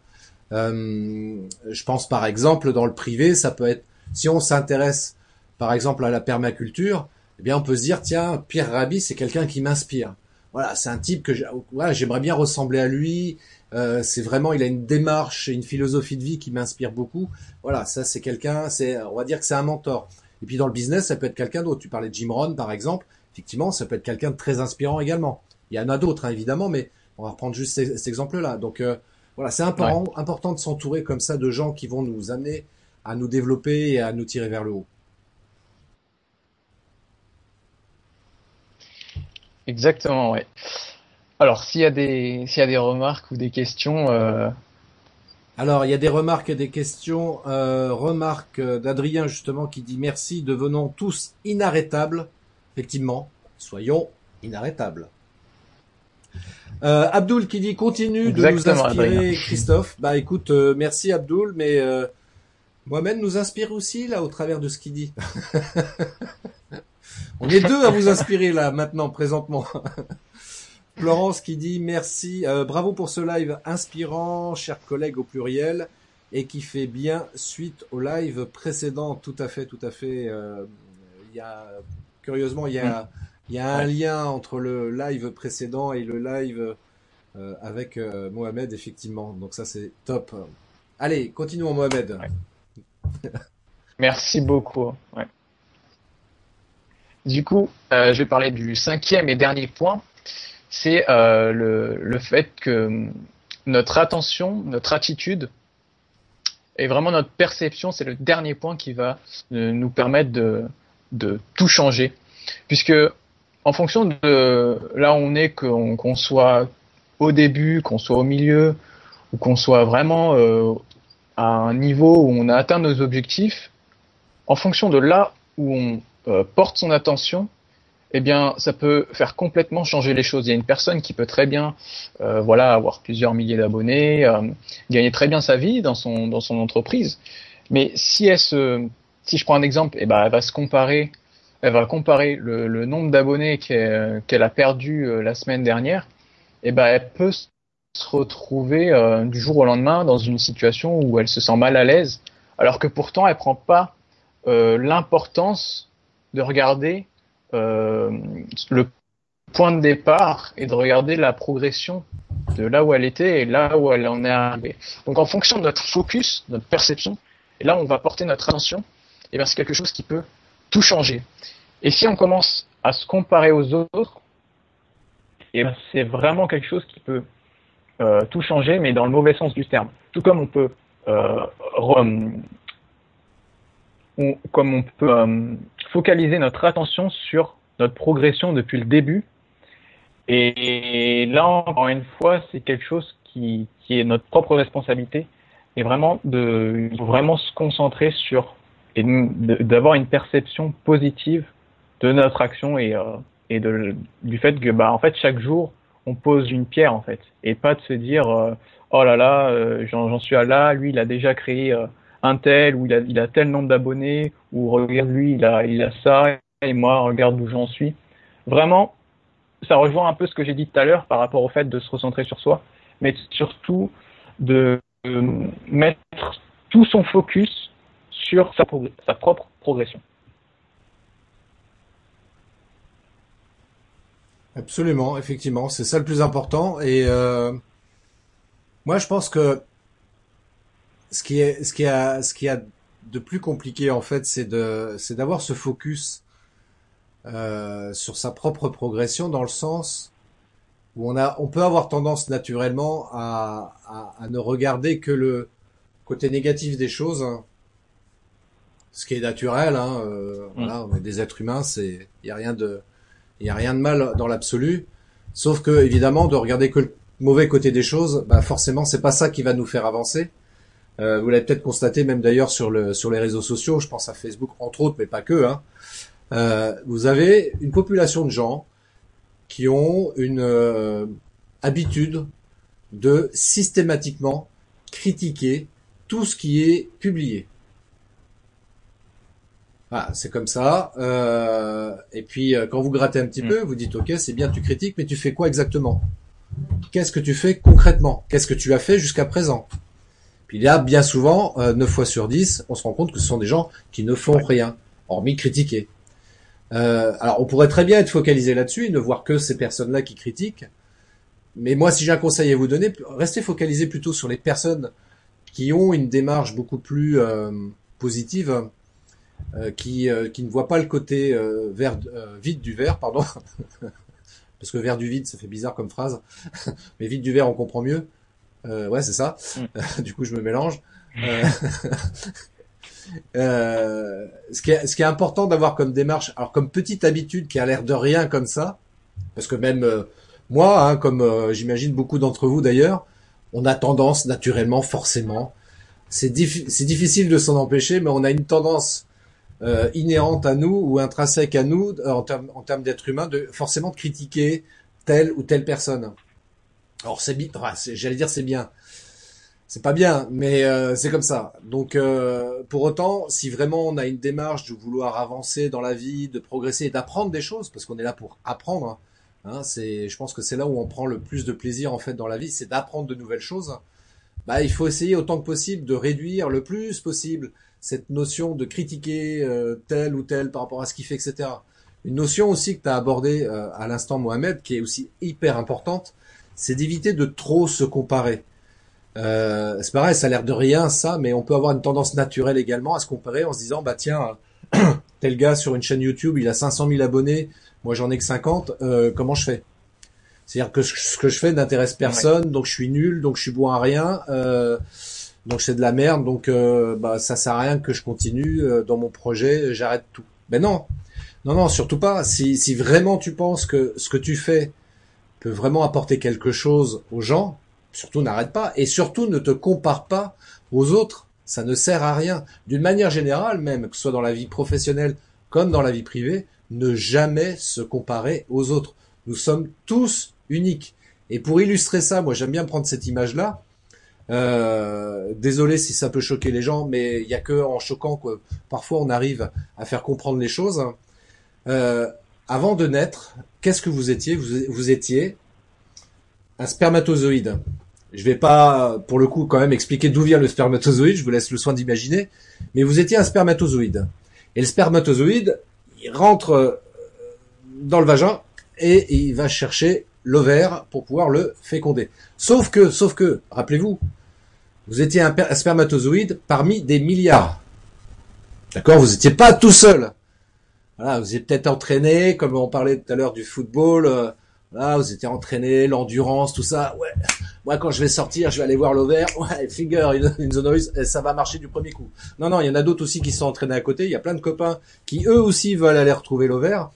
Euh, je pense par exemple dans le privé, ça peut être si on s'intéresse par exemple à la permaculture, eh bien on peut se dire tiens Pierre Rabhi c'est quelqu'un qui m'inspire. Voilà, c'est un type que j'aimerais bien ressembler à lui. Euh, c'est vraiment il a une démarche et une philosophie de vie qui m'inspire beaucoup. Voilà, ça c'est quelqu'un, c'est on va dire que c'est un mentor. Et puis dans le business, ça peut être quelqu'un d'autre. Tu parlais de Jim Rohn par exemple. Effectivement, ça peut être quelqu'un de très inspirant également. Il y en a d'autres hein, évidemment, mais on va reprendre juste cet exemple-là. Donc euh, voilà, c'est important, important de s'entourer comme ça de gens qui vont nous amener à nous développer et à nous tirer vers le haut. Exactement, ouais. Alors, s'il y a des s'il y a des remarques ou des questions. Euh... Alors, il y a des remarques et des questions. Euh, remarque d'Adrien justement qui dit merci, devenons tous inarrêtables. Effectivement, soyons inarrêtables. Euh, Abdul qui dit continue de nous inspirer, Christophe. Bah écoute, euh, merci Abdul, mais euh, Mohamed nous inspire aussi là au travers de ce qu'il dit. *laughs* On est deux à vous inspirer là maintenant, présentement. *laughs* Florence qui dit merci, euh, bravo pour ce live inspirant, chers collègues au pluriel, et qui fait bien suite au live précédent. Tout à fait, tout à fait. Il y a curieusement, il y a mm. Y a un lien entre le live précédent et le live euh, avec euh, Mohamed, effectivement. Donc ça, c'est top. Allez, continuons, Mohamed. *laughs* Merci beaucoup. Ouais. Du coup, euh, je vais parler du cinquième et dernier point. C'est le, le fait que notre attention, notre attitude et vraiment notre perception, c'est le dernier point qui va nous permettre de, de tout changer. Puisque en fonction de là où on est, qu'on soit au début, qu'on soit au milieu, ou qu'on soit vraiment euh, à un niveau où on a atteint nos objectifs, en fonction de là où on euh, porte son attention, eh bien, ça peut faire complètement changer les choses. Il y a une personne qui peut très bien, euh, voilà, avoir plusieurs milliers d'abonnés, gagner très bien sa vie dans son dans son entreprise, mais si elle se, si je prends un exemple, eh ben, elle va se comparer elle va comparer le, nombre d'abonnés qu'elle a perdu euh, la semaine dernière, et ben elle peut se retrouver euh, du jour au lendemain dans une situation où elle se sent mal à l'aise, alors que pourtant elle prend pas euh, l'importance de regarder le point de départ et de regarder la progression de là où elle était et là où elle en est arrivée. Donc en fonction de notre focus, notre perception, et là on va porter notre attention, et bien c'est quelque chose qui peut tout changer. Et si on commence à se comparer aux autres, et eh c'est vraiment quelque chose qui peut euh, tout changer, mais dans le mauvais sens du terme. Tout comme on peut, euh, comme on peut euh, focaliser notre attention sur notre progression depuis le début. Et là, encore une fois, c'est quelque chose qui, qui est notre propre responsabilité. Et vraiment, de vraiment se concentrer sur et d'avoir une perception positive de notre action et, euh, et du fait que bah en fait chaque jour on pose une pierre en fait et pas de se dire euh, oh là là j'en suis à là lui il a déjà créé un tel ou il a, tel nombre d'abonnés ou regarde lui il a il a ça et moi regarde où j'en suis. Vraiment, ça rejoint un peu ce que j'ai dit tout à l'heure par rapport au fait de se recentrer sur soi, mais surtout de mettre tout son focus sur sa, sa propre progression. Absolument, effectivement, c'est ça le plus important. Et euh, moi, je pense que ce qui est, ce qui a, ce qui a de plus compliqué en fait, c'est de, c'est d'avoir ce focus euh, sur sa propre progression dans le sens où on a, on peut avoir tendance naturellement à, à, à ne regarder que le côté négatif des choses, hein. ce qui est naturel. Hein, euh, mm. Voilà, on est des êtres humains, c'est, il y a rien de, il y a rien de mal dans l'absolu. Sauf que évidemment, de regarder que le mauvais côté des choses, bah forcément, c'est pas ça qui va nous faire avancer. Euh, vous l'avez peut-être constaté même d'ailleurs sur le sur les réseaux sociaux. Je pense à Facebook entre autres, mais pas que. Hein. Euh, vous avez une population de gens qui ont une euh, habitude de systématiquement critiquer tout ce qui est publié. Ah, c'est comme ça. Euh, et puis euh, quand vous grattez un petit mm. peu, vous dites ok, c'est bien, tu critiques, mais tu fais quoi exactement? Qu'est-ce que tu fais concrètement? Qu'est-ce que tu as fait jusqu'à présent? Puis là, bien souvent, euh, 9 fois sur 10, on se rend compte que ce sont des gens qui ne font rien, hormis critiquer. Euh, alors on pourrait très bien être focalisé là-dessus et ne voir que ces personnes-là qui critiquent. Mais moi, si j'ai un conseil à vous donner, restez focalisé plutôt sur les personnes qui ont une démarche beaucoup plus euh, positive euh, qui, euh, qui ne voit pas le côté euh, vert, vide du verre, pardon, *laughs* parce que vert du vide, ça fait bizarre comme phrase, *laughs* mais vide du verre, on comprend mieux. Ouais, c'est ça. Mm. *laughs* du coup, je me mélange. *laughs* ce, qui est, ce qui est important d'avoir comme démarche, alors comme petite habitude qui a l'air de rien comme ça, parce que même moi, hein, comme j'imagine beaucoup d'entre vous d'ailleurs, on a tendance naturellement, forcément, c'est difficile de s'en empêcher, mais on a une tendance euh, inhérente à nous ou intrinsèque à nous euh, en termes en termes d'être humain, de forcément de critiquer telle ou telle personne. Alors c'est bien, j'allais dire c'est bien, c'est pas bien, mais euh, c'est comme ça. Donc euh, pour autant, si vraiment on a une démarche de vouloir avancer dans la vie, de progresser et d'apprendre des choses, parce qu'on est là pour apprendre, hein, c'est, je pense que c'est là où on prend le plus de plaisir en fait dans la vie, c'est d'apprendre de nouvelles choses. Bah, il faut essayer autant que possible de réduire le plus possible cette notion de critiquer euh, tel ou tel par rapport à ce qu'il fait, etc. Une notion aussi que tu as abordée euh, à l'instant, Mohamed, qui est aussi hyper importante, c'est d'éviter de trop se comparer. Euh, c'est pareil, ça a l'air de rien ça, mais on peut avoir une tendance naturelle également à se comparer en se disant, bah tiens, *clears throat* tel gars sur une chaîne YouTube, il a 500 000 abonnés, moi j'en ai que 50, euh, comment je fais? C'est-à-dire que ce que je fais n'intéresse personne, donc je suis nul, donc je suis bon à rien. Euh, donc c'est de la merde, donc euh, bah, ça sert à rien que je continue euh, dans mon projet, j'arrête tout. Mais non, non, non, surtout pas. Si, si vraiment tu penses que ce que tu fais peut vraiment apporter quelque chose aux gens, surtout n'arrête pas et surtout ne te compare pas aux autres. Ça ne sert à rien. D'une manière générale, même que ce soit dans la vie professionnelle comme dans la vie privée, ne jamais se comparer aux autres. Nous sommes tous uniques. Et pour illustrer ça, moi j'aime bien prendre cette image-là. Euh, désolé si ça peut choquer les gens, mais il y a que en choquant que parfois on arrive à faire comprendre les choses. Euh, avant de naître, qu'est-ce que vous étiez? Vous, étiez un spermatozoïde. Je vais pas, pour le coup, quand même expliquer d'où vient le spermatozoïde. Je vous laisse le soin d'imaginer. Mais vous étiez un spermatozoïde. Et le spermatozoïde, il rentre euh, dans le vagin et il va chercher l'ovaire pour pouvoir le féconder. Sauf que, sauf que, rappelez-vous, vous étiez un, spermatozoïde parmi des milliards. D'accord? Vous n'étiez pas tout seul. Voilà, vous étiez peut-être entraîné, comme on parlait tout à l'heure du football. Euh, voilà, vous étiez entraîné, l'endurance, tout ça. Ouais. Moi, quand je vais sortir, je vais aller voir l'ovaire. *laughs* Ouais, figure, une, une ça va marcher du premier coup. Non, non, il y en a d'autres aussi qui sont entraînés à côté. Il y a plein de copains qui eux aussi veulent aller retrouver l'ovaire.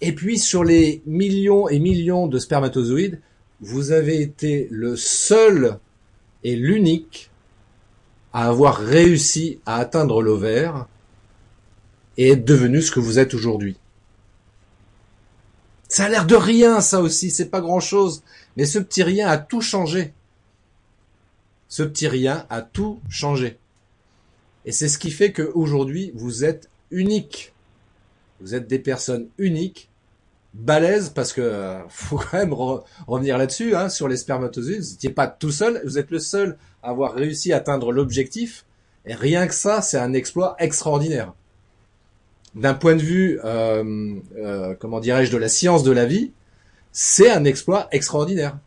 Et puis sur les millions et millions de spermatozoïdes, vous avez été le seul et l'unique à avoir réussi à atteindre l'ovaire et être devenu ce que vous êtes aujourd'hui. Ça a l'air de rien, ça aussi, c'est pas grand chose. Mais ce petit rien a tout changé. Ce petit rien a tout changé. Et c'est ce qui fait qu'aujourd'hui, vous êtes unique. Vous êtes des personnes uniques, balèzes, parce que euh, faut quand même revenir là-dessus, hein, sur les spermatozoïdes. Vous n'étiez pas tout seul, vous êtes le seul à avoir réussi à atteindre l'objectif. Et rien que ça, c'est un exploit extraordinaire. D'un point de vue, euh, euh, comment dirais-je, de la science de la vie, c'est un exploit extraordinaire.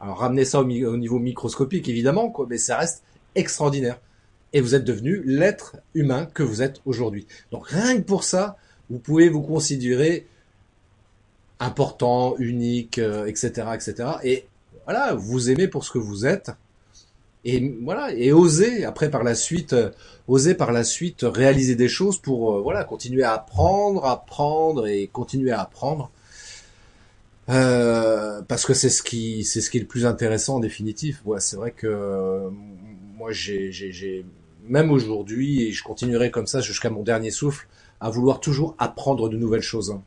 Alors ramenez ça au, niveau microscopique évidemment, quoi, mais ça reste extraordinaire. Et vous êtes devenu l'être humain que vous êtes aujourd'hui. Donc rien que pour ça, vous pouvez vous considérer important, unique, etc., euh, etc. Et voilà, vous aimez pour ce que vous êtes. Et voilà, et oser après par la suite, euh, oser par la suite réaliser des choses pour euh, voilà continuer à apprendre, apprendre et continuer à apprendre. Euh, parce que c'est ce qui c'est ce qui est le plus intéressant en définitive. Ouais, c'est vrai que euh, moi j'ai j'ai même aujourd'hui et je continuerai comme ça jusqu'à mon dernier souffle à vouloir toujours apprendre de nouvelles choses. Hein.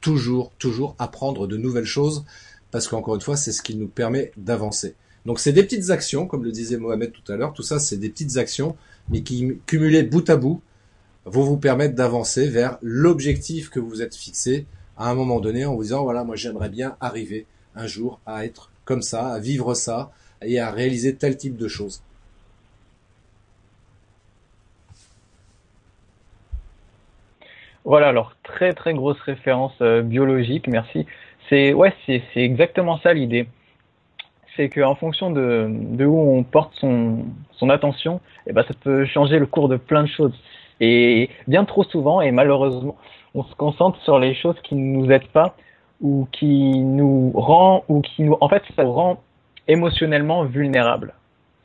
Toujours toujours apprendre de nouvelles choses parce qu'encore une fois c'est ce qui nous permet d'avancer. Donc c'est des petites actions comme le disait Mohamed tout à l'heure. Tout ça c'est des petites actions mais qui cumulées bout à bout vont vous permettre d'avancer vers l'objectif que vous êtes fixé à un moment donné en vous disant voilà moi j'aimerais bien arriver un jour à être comme ça, à vivre ça et à réaliser tel type de choses. Voilà, alors très très grosse référence euh, biologique, merci. C'est ouais, c'est exactement ça l'idée. C'est qu'en fonction de, de où on porte son, son attention, eh ben, ça peut changer le cours de plein de choses. Et bien trop souvent, et malheureusement, on se concentre sur les choses qui ne nous aident pas ou qui nous rend ou qui nous en fait ça rend émotionnellement vulnérables.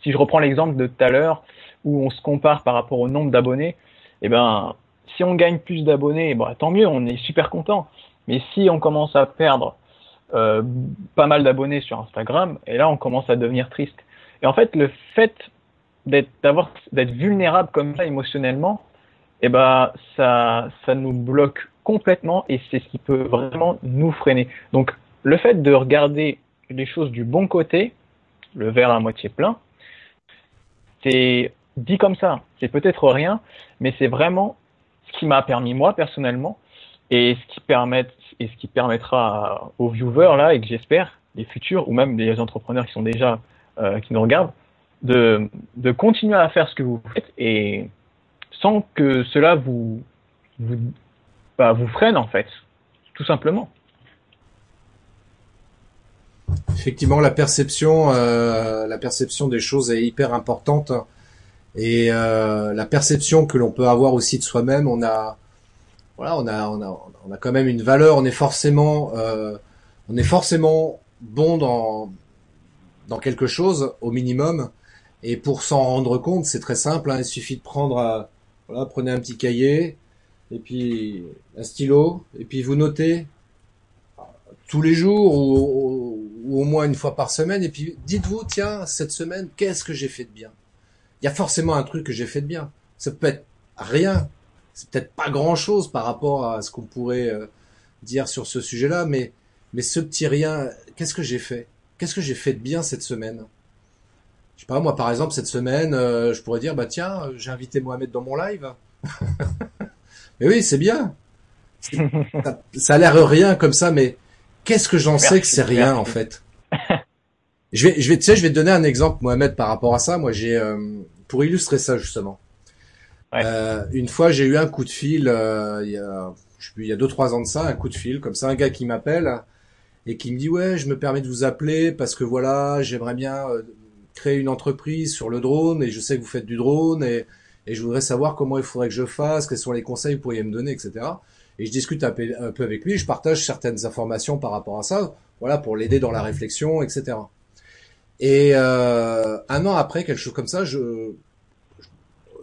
Si je reprends l'exemple de tout à l'heure où on se compare par rapport au nombre d'abonnés, eh ben si on gagne plus d'abonnés, bon, tant mieux, on est super content. Mais si on commence à perdre euh, pas mal d'abonnés sur Instagram, et là on commence à devenir triste. Et en fait, le fait d'être d'avoir d'être vulnérable comme ça émotionnellement, eh ben ça, ça nous bloque complètement et c'est ce qui peut vraiment nous freiner. Donc le fait de regarder les choses du bon côté, le verre à moitié plein, c'est dit comme ça, c'est peut-être rien, mais c'est vraiment ce qui m'a permis moi personnellement et ce qui permettra aux viewers là et que j'espère les futurs ou même les entrepreneurs qui sont déjà euh, qui nous regardent de, continuer à faire ce que vous faites et sans que cela vous, bah, freine en fait, tout simplement. Effectivement, la perception, euh, la perception des choses est hyper importante et euh, la perception que l'on peut avoir aussi de soi-même, on a, on a, on a, on a quand même une valeur. On est forcément, euh, on est forcément bon dans dans quelque chose au minimum. Et pour s'en rendre compte, c'est très simple. Hein, il suffit de prendre voilà, prenez un petit cahier, et puis un stylo, et puis vous notez tous les jours ou, au moins une fois par semaine, et puis dites-vous, tiens, cette semaine, qu'est-ce que j'ai fait de bien? Il y a forcément un truc que j'ai fait de bien. Ça peut être rien, c'est peut-être pas grand-chose par rapport à ce qu'on pourrait euh, dire sur ce sujet-là, mais mais ce petit rien, qu'est-ce que j'ai fait? Qu'est-ce que j'ai fait de bien cette semaine? Je sais pas, moi par exemple cette semaine, euh, je pourrais dire bah tiens, j'ai invité Mohamed dans mon live. *laughs* mais oui, c'est bien. Ça, a l'air rien comme ça, mais qu'est-ce que j'en sais que c'est rien en fait? Je vais, je vais, tu sais, je vais te donner un exemple, Mohamed, par rapport à ça. Moi, j'ai euh, pour illustrer ça justement. Euh, une fois, j'ai eu un coup de fil. il y a, je sais plus, il y a deux trois ans de ça, un coup de fil comme ça, un gars qui m'appelle et qui me dit ouais, je me permets de vous appeler parce que voilà, j'aimerais bien créer une entreprise sur le drone et je sais que vous faites du drone et, et je voudrais savoir comment il faudrait que je fasse, quels sont les conseils que vous pourriez me donner, etc. Et je discute un peu, un peu avec lui, je partage certaines informations par rapport à ça, voilà, pour l'aider dans la réflexion, etc. Et euh, un an après, quelque chose comme ça, je,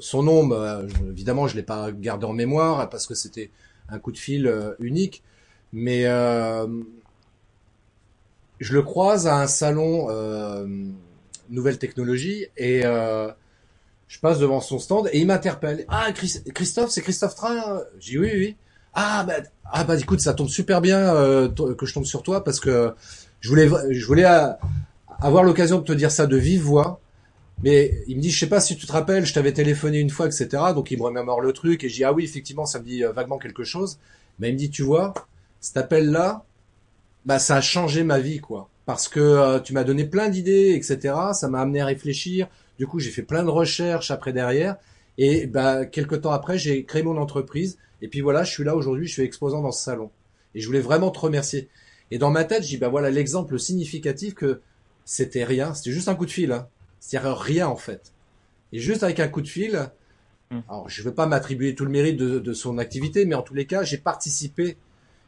son nom, bah, évidemment, je l'ai pas gardé en mémoire parce que c'était un coup de fil euh, unique, mais euh, je le croise à un salon euh, nouvelle technologie et euh, je passe devant son stand et il m'interpelle. Ah Christophe, c'est Christophe Train? J'ai oui oui. Ah bah ah bah écoute, ça tombe super bien euh, que je tombe sur toi parce que je voulais je voulais euh, avoir l'occasion de te dire ça de vive voix Mais il me dit, je sais pas si tu te rappelles, je t'avais téléphoné une fois, etc. Donc il me remémore le truc et je dis, ah oui, effectivement, ça me dit euh, vaguement quelque chose. Mais il me dit, tu vois, cet appel-là, bah ça a changé ma vie, quoi. Parce que euh, tu m'as donné plein d'idées, etc. Ça m'a amené à réfléchir. Du coup, j'ai fait plein de recherches après derrière. Et bah quelques temps après, j'ai créé mon entreprise. Et puis voilà, je suis là aujourd'hui, je suis exposant dans ce salon. Et je voulais vraiment te remercier. Et dans ma tête, je dis, bah voilà l'exemple significatif que c'était rien, c'était juste un coup de fil. Hein. C'est-à-dire rien en fait. Et juste avec un coup de fil, hmm. alors je ne veux pas m'attribuer tout le mérite de, son activité, mais en tous les cas, j'ai participé.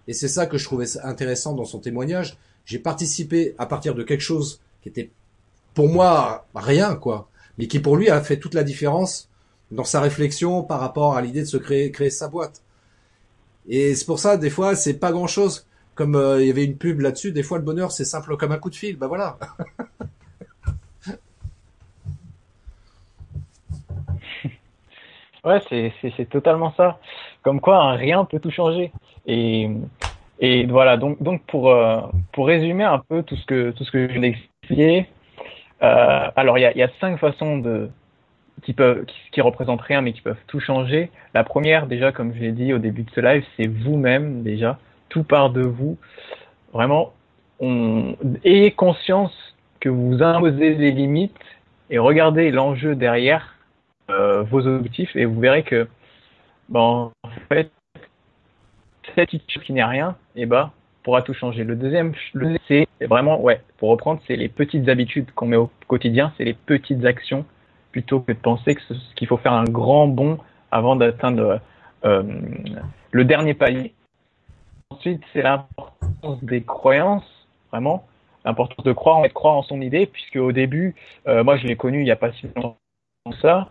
Et c'est ça que je trouvais intéressant dans son témoignage. J'ai participé à partir de quelque chose qui était pour moi rien, quoi, mais qui pour lui a fait toute la différence dans sa réflexion par rapport à l'idée de se créer, créer sa boîte. Et c'est pour ça, des fois, c'est pas grand chose. Comme euh, il y avait une pub là-dessus, des fois le bonheur c'est simple comme un coup de fil. Ben voilà. *laughs* Ouais, c'est, totalement ça. Comme quoi, rien peut tout changer. Et, et voilà, donc, donc pour, euh, pour résumer un peu tout ce que, tout ce que je viens d'expliquer, euh, alors il y a, y a cinq façons de, qui peuvent, qui, qui, représentent rien mais qui peuvent tout changer. La première, déjà, comme je l'ai dit au début de ce live, c'est vous-même déjà. Tout part de vous. Vraiment, on, ayez conscience que vous imposez les limites et regardez l'enjeu derrière vos objectifs et vous verrez que, bon, en fait, cette chose qui n'est rien, et eh ben, pourra tout changer. Le deuxième, c'est vraiment, ouais, pour reprendre, c'est les petites habitudes qu'on met au quotidien, c'est les petites actions plutôt que de penser qu'il faut faire un grand bond avant d'atteindre euh, le dernier palier. Ensuite, c'est l'importance des croyances, vraiment, l'importance de croire, de croire en son idée, puisque au début, euh, moi je l'ai connu il n'y a pas si longtemps que ça, euh,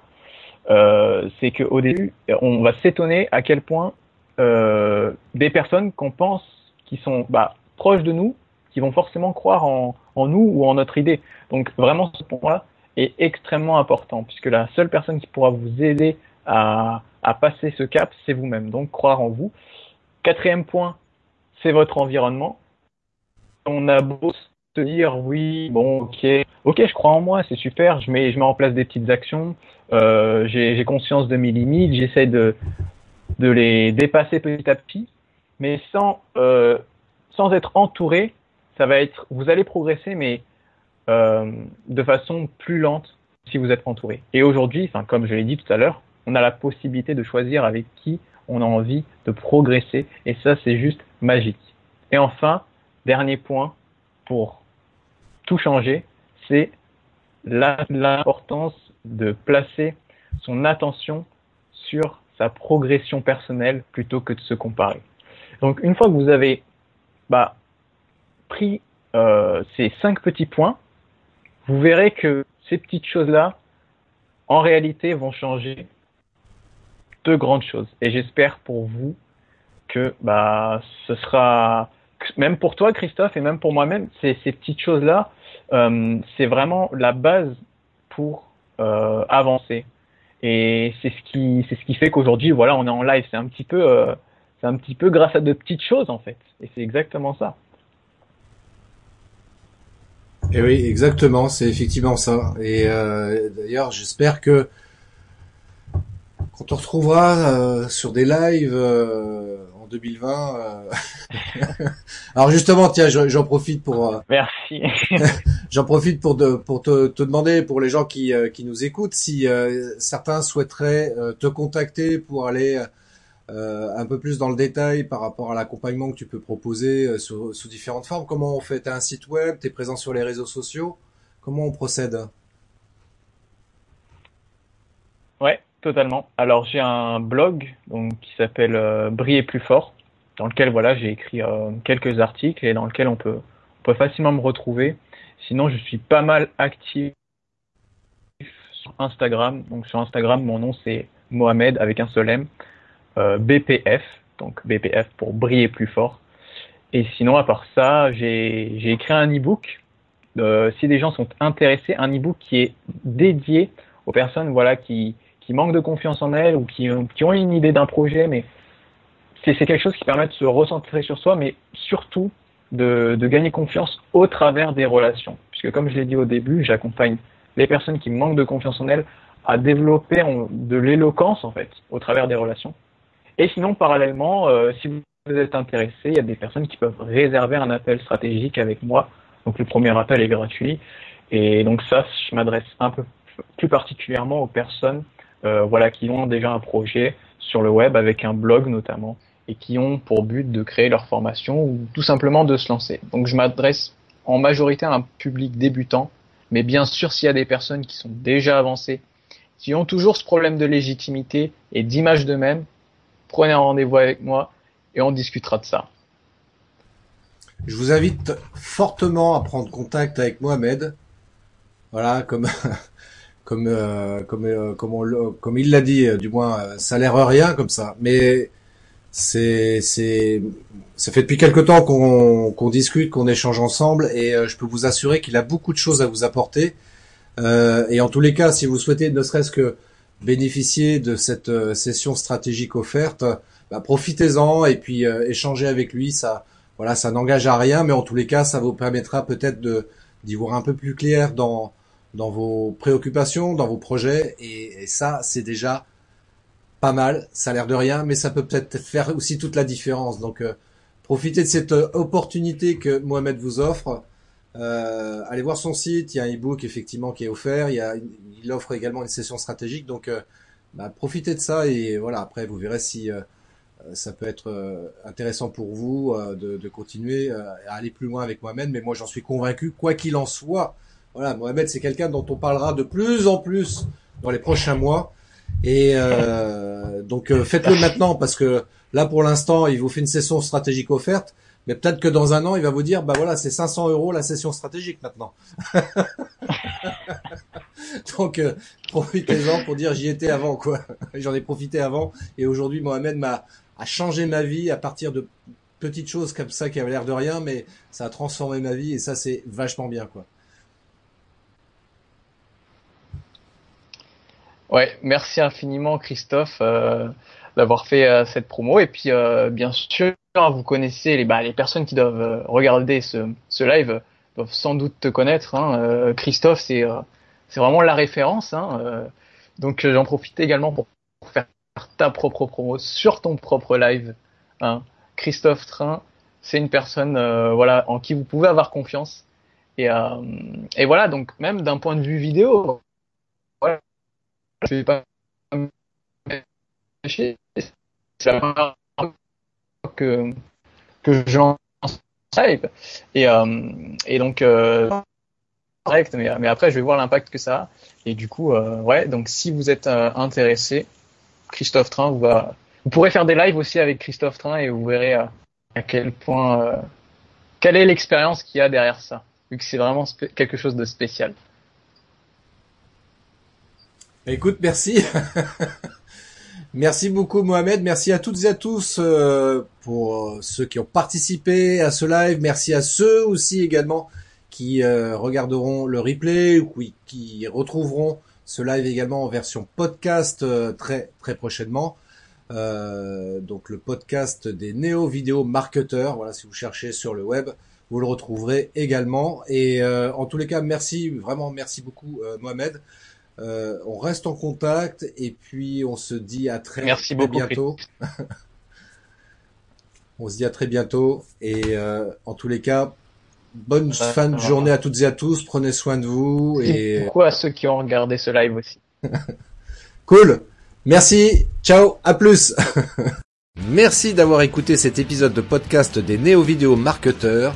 c'est qu'au début, on va s'étonner à quel point euh, des personnes qu'on pense qui sont bah, proches de nous, qui vont forcément croire en, en, nous ou en notre idée. Donc vraiment, ce point-là est extrêmement important, puisque la seule personne qui pourra vous aider à, à passer ce cap, c'est vous-même. Donc croire en vous. Quatrième point, c'est votre environnement. On a beau dire oui, bon, ok, ok, je crois en moi, c'est super, je mets, je mets en place des petites actions, euh, j'ai conscience de mes limites, j'essaie de, de les dépasser petit à petit, mais sans, euh, sans être entouré, ça va être, vous allez progresser, mais euh, de façon plus lente si vous êtes entouré. Et aujourd'hui, comme je l'ai dit tout à l'heure, on a la possibilité de choisir avec qui on a envie de progresser, et ça, c'est juste magique. Et enfin, dernier point pour tout changer, c'est l'importance de placer son attention sur sa progression personnelle plutôt que de se comparer. Donc une fois que vous avez bah, pris euh, ces cinq petits points, vous verrez que ces petites choses-là, en réalité, vont changer de grandes choses. Et j'espère pour vous que bah, ce sera, même pour toi Christophe et même pour moi-même, ces, petites choses-là, c'est vraiment la base pour euh, avancer. Et c'est ce qui c'est ce qui fait qu'aujourd'hui voilà on est en live. C'est un petit peu euh, c'est un petit peu grâce à de petites choses en fait. Et c'est exactement ça. Et oui, exactement, c'est effectivement ça. Et euh, d'ailleurs, j'espère que quand on retrouvera euh, sur des lives euh, 2020. Euh. *laughs* Alors justement, tiens, j'en profite pour. Euh, Merci. *laughs* j'en profite pour de, pour te, te, demander pour les gens qui euh, qui nous écoutent si certains souhaiteraient te contacter pour aller un peu plus dans le détail par rapport à l'accompagnement que tu peux proposer sous, sous différentes formes. Comment on fait? T'as un site web? T'es présent sur les réseaux sociaux? Comment on procède? Ouais, Totalement. Alors j'ai un blog donc qui s'appelle euh, Briller plus fort, dans lequel voilà j'ai écrit euh, quelques articles et dans lequel on peut, on peut facilement me retrouver. Sinon je suis pas mal actif sur Instagram. Donc sur Instagram mon nom c'est Mohamed avec un seul M, euh, BPF donc BPF pour briller plus fort. Et sinon à part ça j'ai écrit un e-book. si des gens sont intéressés, un e-book qui est dédié aux personnes voilà qui qui manquent de confiance en elles ou qui, qui ont une idée d'un projet, mais c'est quelque chose qui permet de se recentrer sur soi, mais surtout de, gagner confiance au travers des relations. Puisque comme je l'ai dit au début, j'accompagne les personnes qui manquent de confiance en elles à développer de l'éloquence en fait au travers des relations. Et sinon, parallèlement, euh, si vous êtes intéressé, il y a des personnes qui peuvent réserver un appel stratégique avec moi. Donc le premier appel est gratuit. Et donc ça, je m'adresse un peu plus particulièrement aux personnes euh, voilà, qui ont déjà un projet sur le web avec un blog notamment et qui ont pour but de créer leur formation ou tout simplement de se lancer. Donc je m'adresse en majorité à un public débutant, mais bien sûr s'il y a des personnes qui sont déjà avancées, qui ont toujours ce problème de légitimité et d'image d'eux-mêmes, prenez un rendez-vous avec moi et on discutera de ça. Je vous invite fortement à prendre contact avec Mohamed. Voilà, comme comme euh, comme euh, comme, comme il l'a dit, du moins ça a l'air rien comme ça, mais c'est c'est ça fait depuis quelque temps qu'on qu'on discute, qu'on échange ensemble, et euh, je peux vous assurer qu'il a beaucoup de choses à vous apporter. Euh, et en tous les cas, si vous souhaitez ne serait-ce que bénéficier de cette euh, session stratégique offerte, bah, profitez-en et puis euh, échangez avec lui. Ça, voilà, ça n'engage à rien, mais en tous les cas, ça vous permettra peut-être de d'y voir un peu plus clair dans dans vos préoccupations, dans vos projets, et, et ça, c'est déjà pas mal. Ça a l'air de rien, mais ça peut peut-être faire aussi toute la différence. Donc, euh, profitez de cette euh, opportunité que Mohamed vous offre. Euh, allez voir son site. Il y a un e-book effectivement qui est offert. Il, y a, il offre également une session stratégique. Donc, euh, bah, profitez de ça et voilà. Après, vous verrez si ça peut être intéressant pour vous de, de, continuer à aller plus loin avec Mohamed. Mais moi, j'en suis convaincu, quoi qu'il en soit. Voilà, Mohamed, c'est quelqu'un dont on parlera de plus en plus dans les prochains mois. Et euh, donc euh, faites-le *laughs* maintenant parce que là pour l'instant il vous fait une session stratégique offerte, mais peut-être que dans un an il va vous dire bah voilà c'est 500 euros la session stratégique maintenant. *laughs* donc euh, profitez-en pour dire j'y étais avant quoi. *laughs* J'en ai profité avant et aujourd'hui Mohamed m'a a changé ma vie à partir de petites choses comme ça qui avaient l'air de rien, mais ça a transformé ma vie et ça c'est vachement bien quoi. Ouais, merci infiniment Christophe euh, d'avoir fait euh, cette promo. Et puis euh, bien sûr, vous connaissez les, bah, les personnes qui doivent regarder ce, ce live doivent sans doute te connaître. Hein. Christophe, c'est c'est vraiment la référence. Hein. donc j'en profite également pour faire ta propre promo sur ton propre live. Hein. Christophe Train, c'est une personne voilà en qui vous pouvez avoir confiance. Et, et voilà, donc même d'un point de vue vidéo, voilà, je vais pas c'est la première que que j'en et euh, et donc euh, direct mais, après je vais voir l'impact que ça a. Et du coup euh, ouais donc si vous êtes euh, intéressé Christophe Train vous va vous pourrez faire des lives aussi avec Christophe Train et vous verrez à quel point quelle est l'expérience qu'il y a derrière ça vu que c'est vraiment quelque chose de spécial Écoute, merci. *laughs* merci beaucoup Mohamed. Merci à toutes et à tous euh, pour ceux qui ont participé à ce live. Merci à ceux aussi également qui euh, regarderont le replay ou qui, retrouveront ce live également en version podcast euh, très très prochainement. donc le podcast des néo vidéo marketeurs. Voilà, si vous cherchez sur le web, vous le retrouverez également. Et en tous les cas, merci vraiment, merci beaucoup Mohamed. Euh, on reste en contact et puis on se dit à très, Merci bientôt. *laughs* on se dit à très bientôt et euh, en tous les cas, bonne fin de journée à toutes et à tous. Prenez soin de vous et pourquoi à ceux qui ont regardé ce live aussi? *laughs* cool. Merci. Ciao. À plus. *laughs* Merci d'avoir écouté cet épisode de podcast des Néo Vidéo Marketeurs.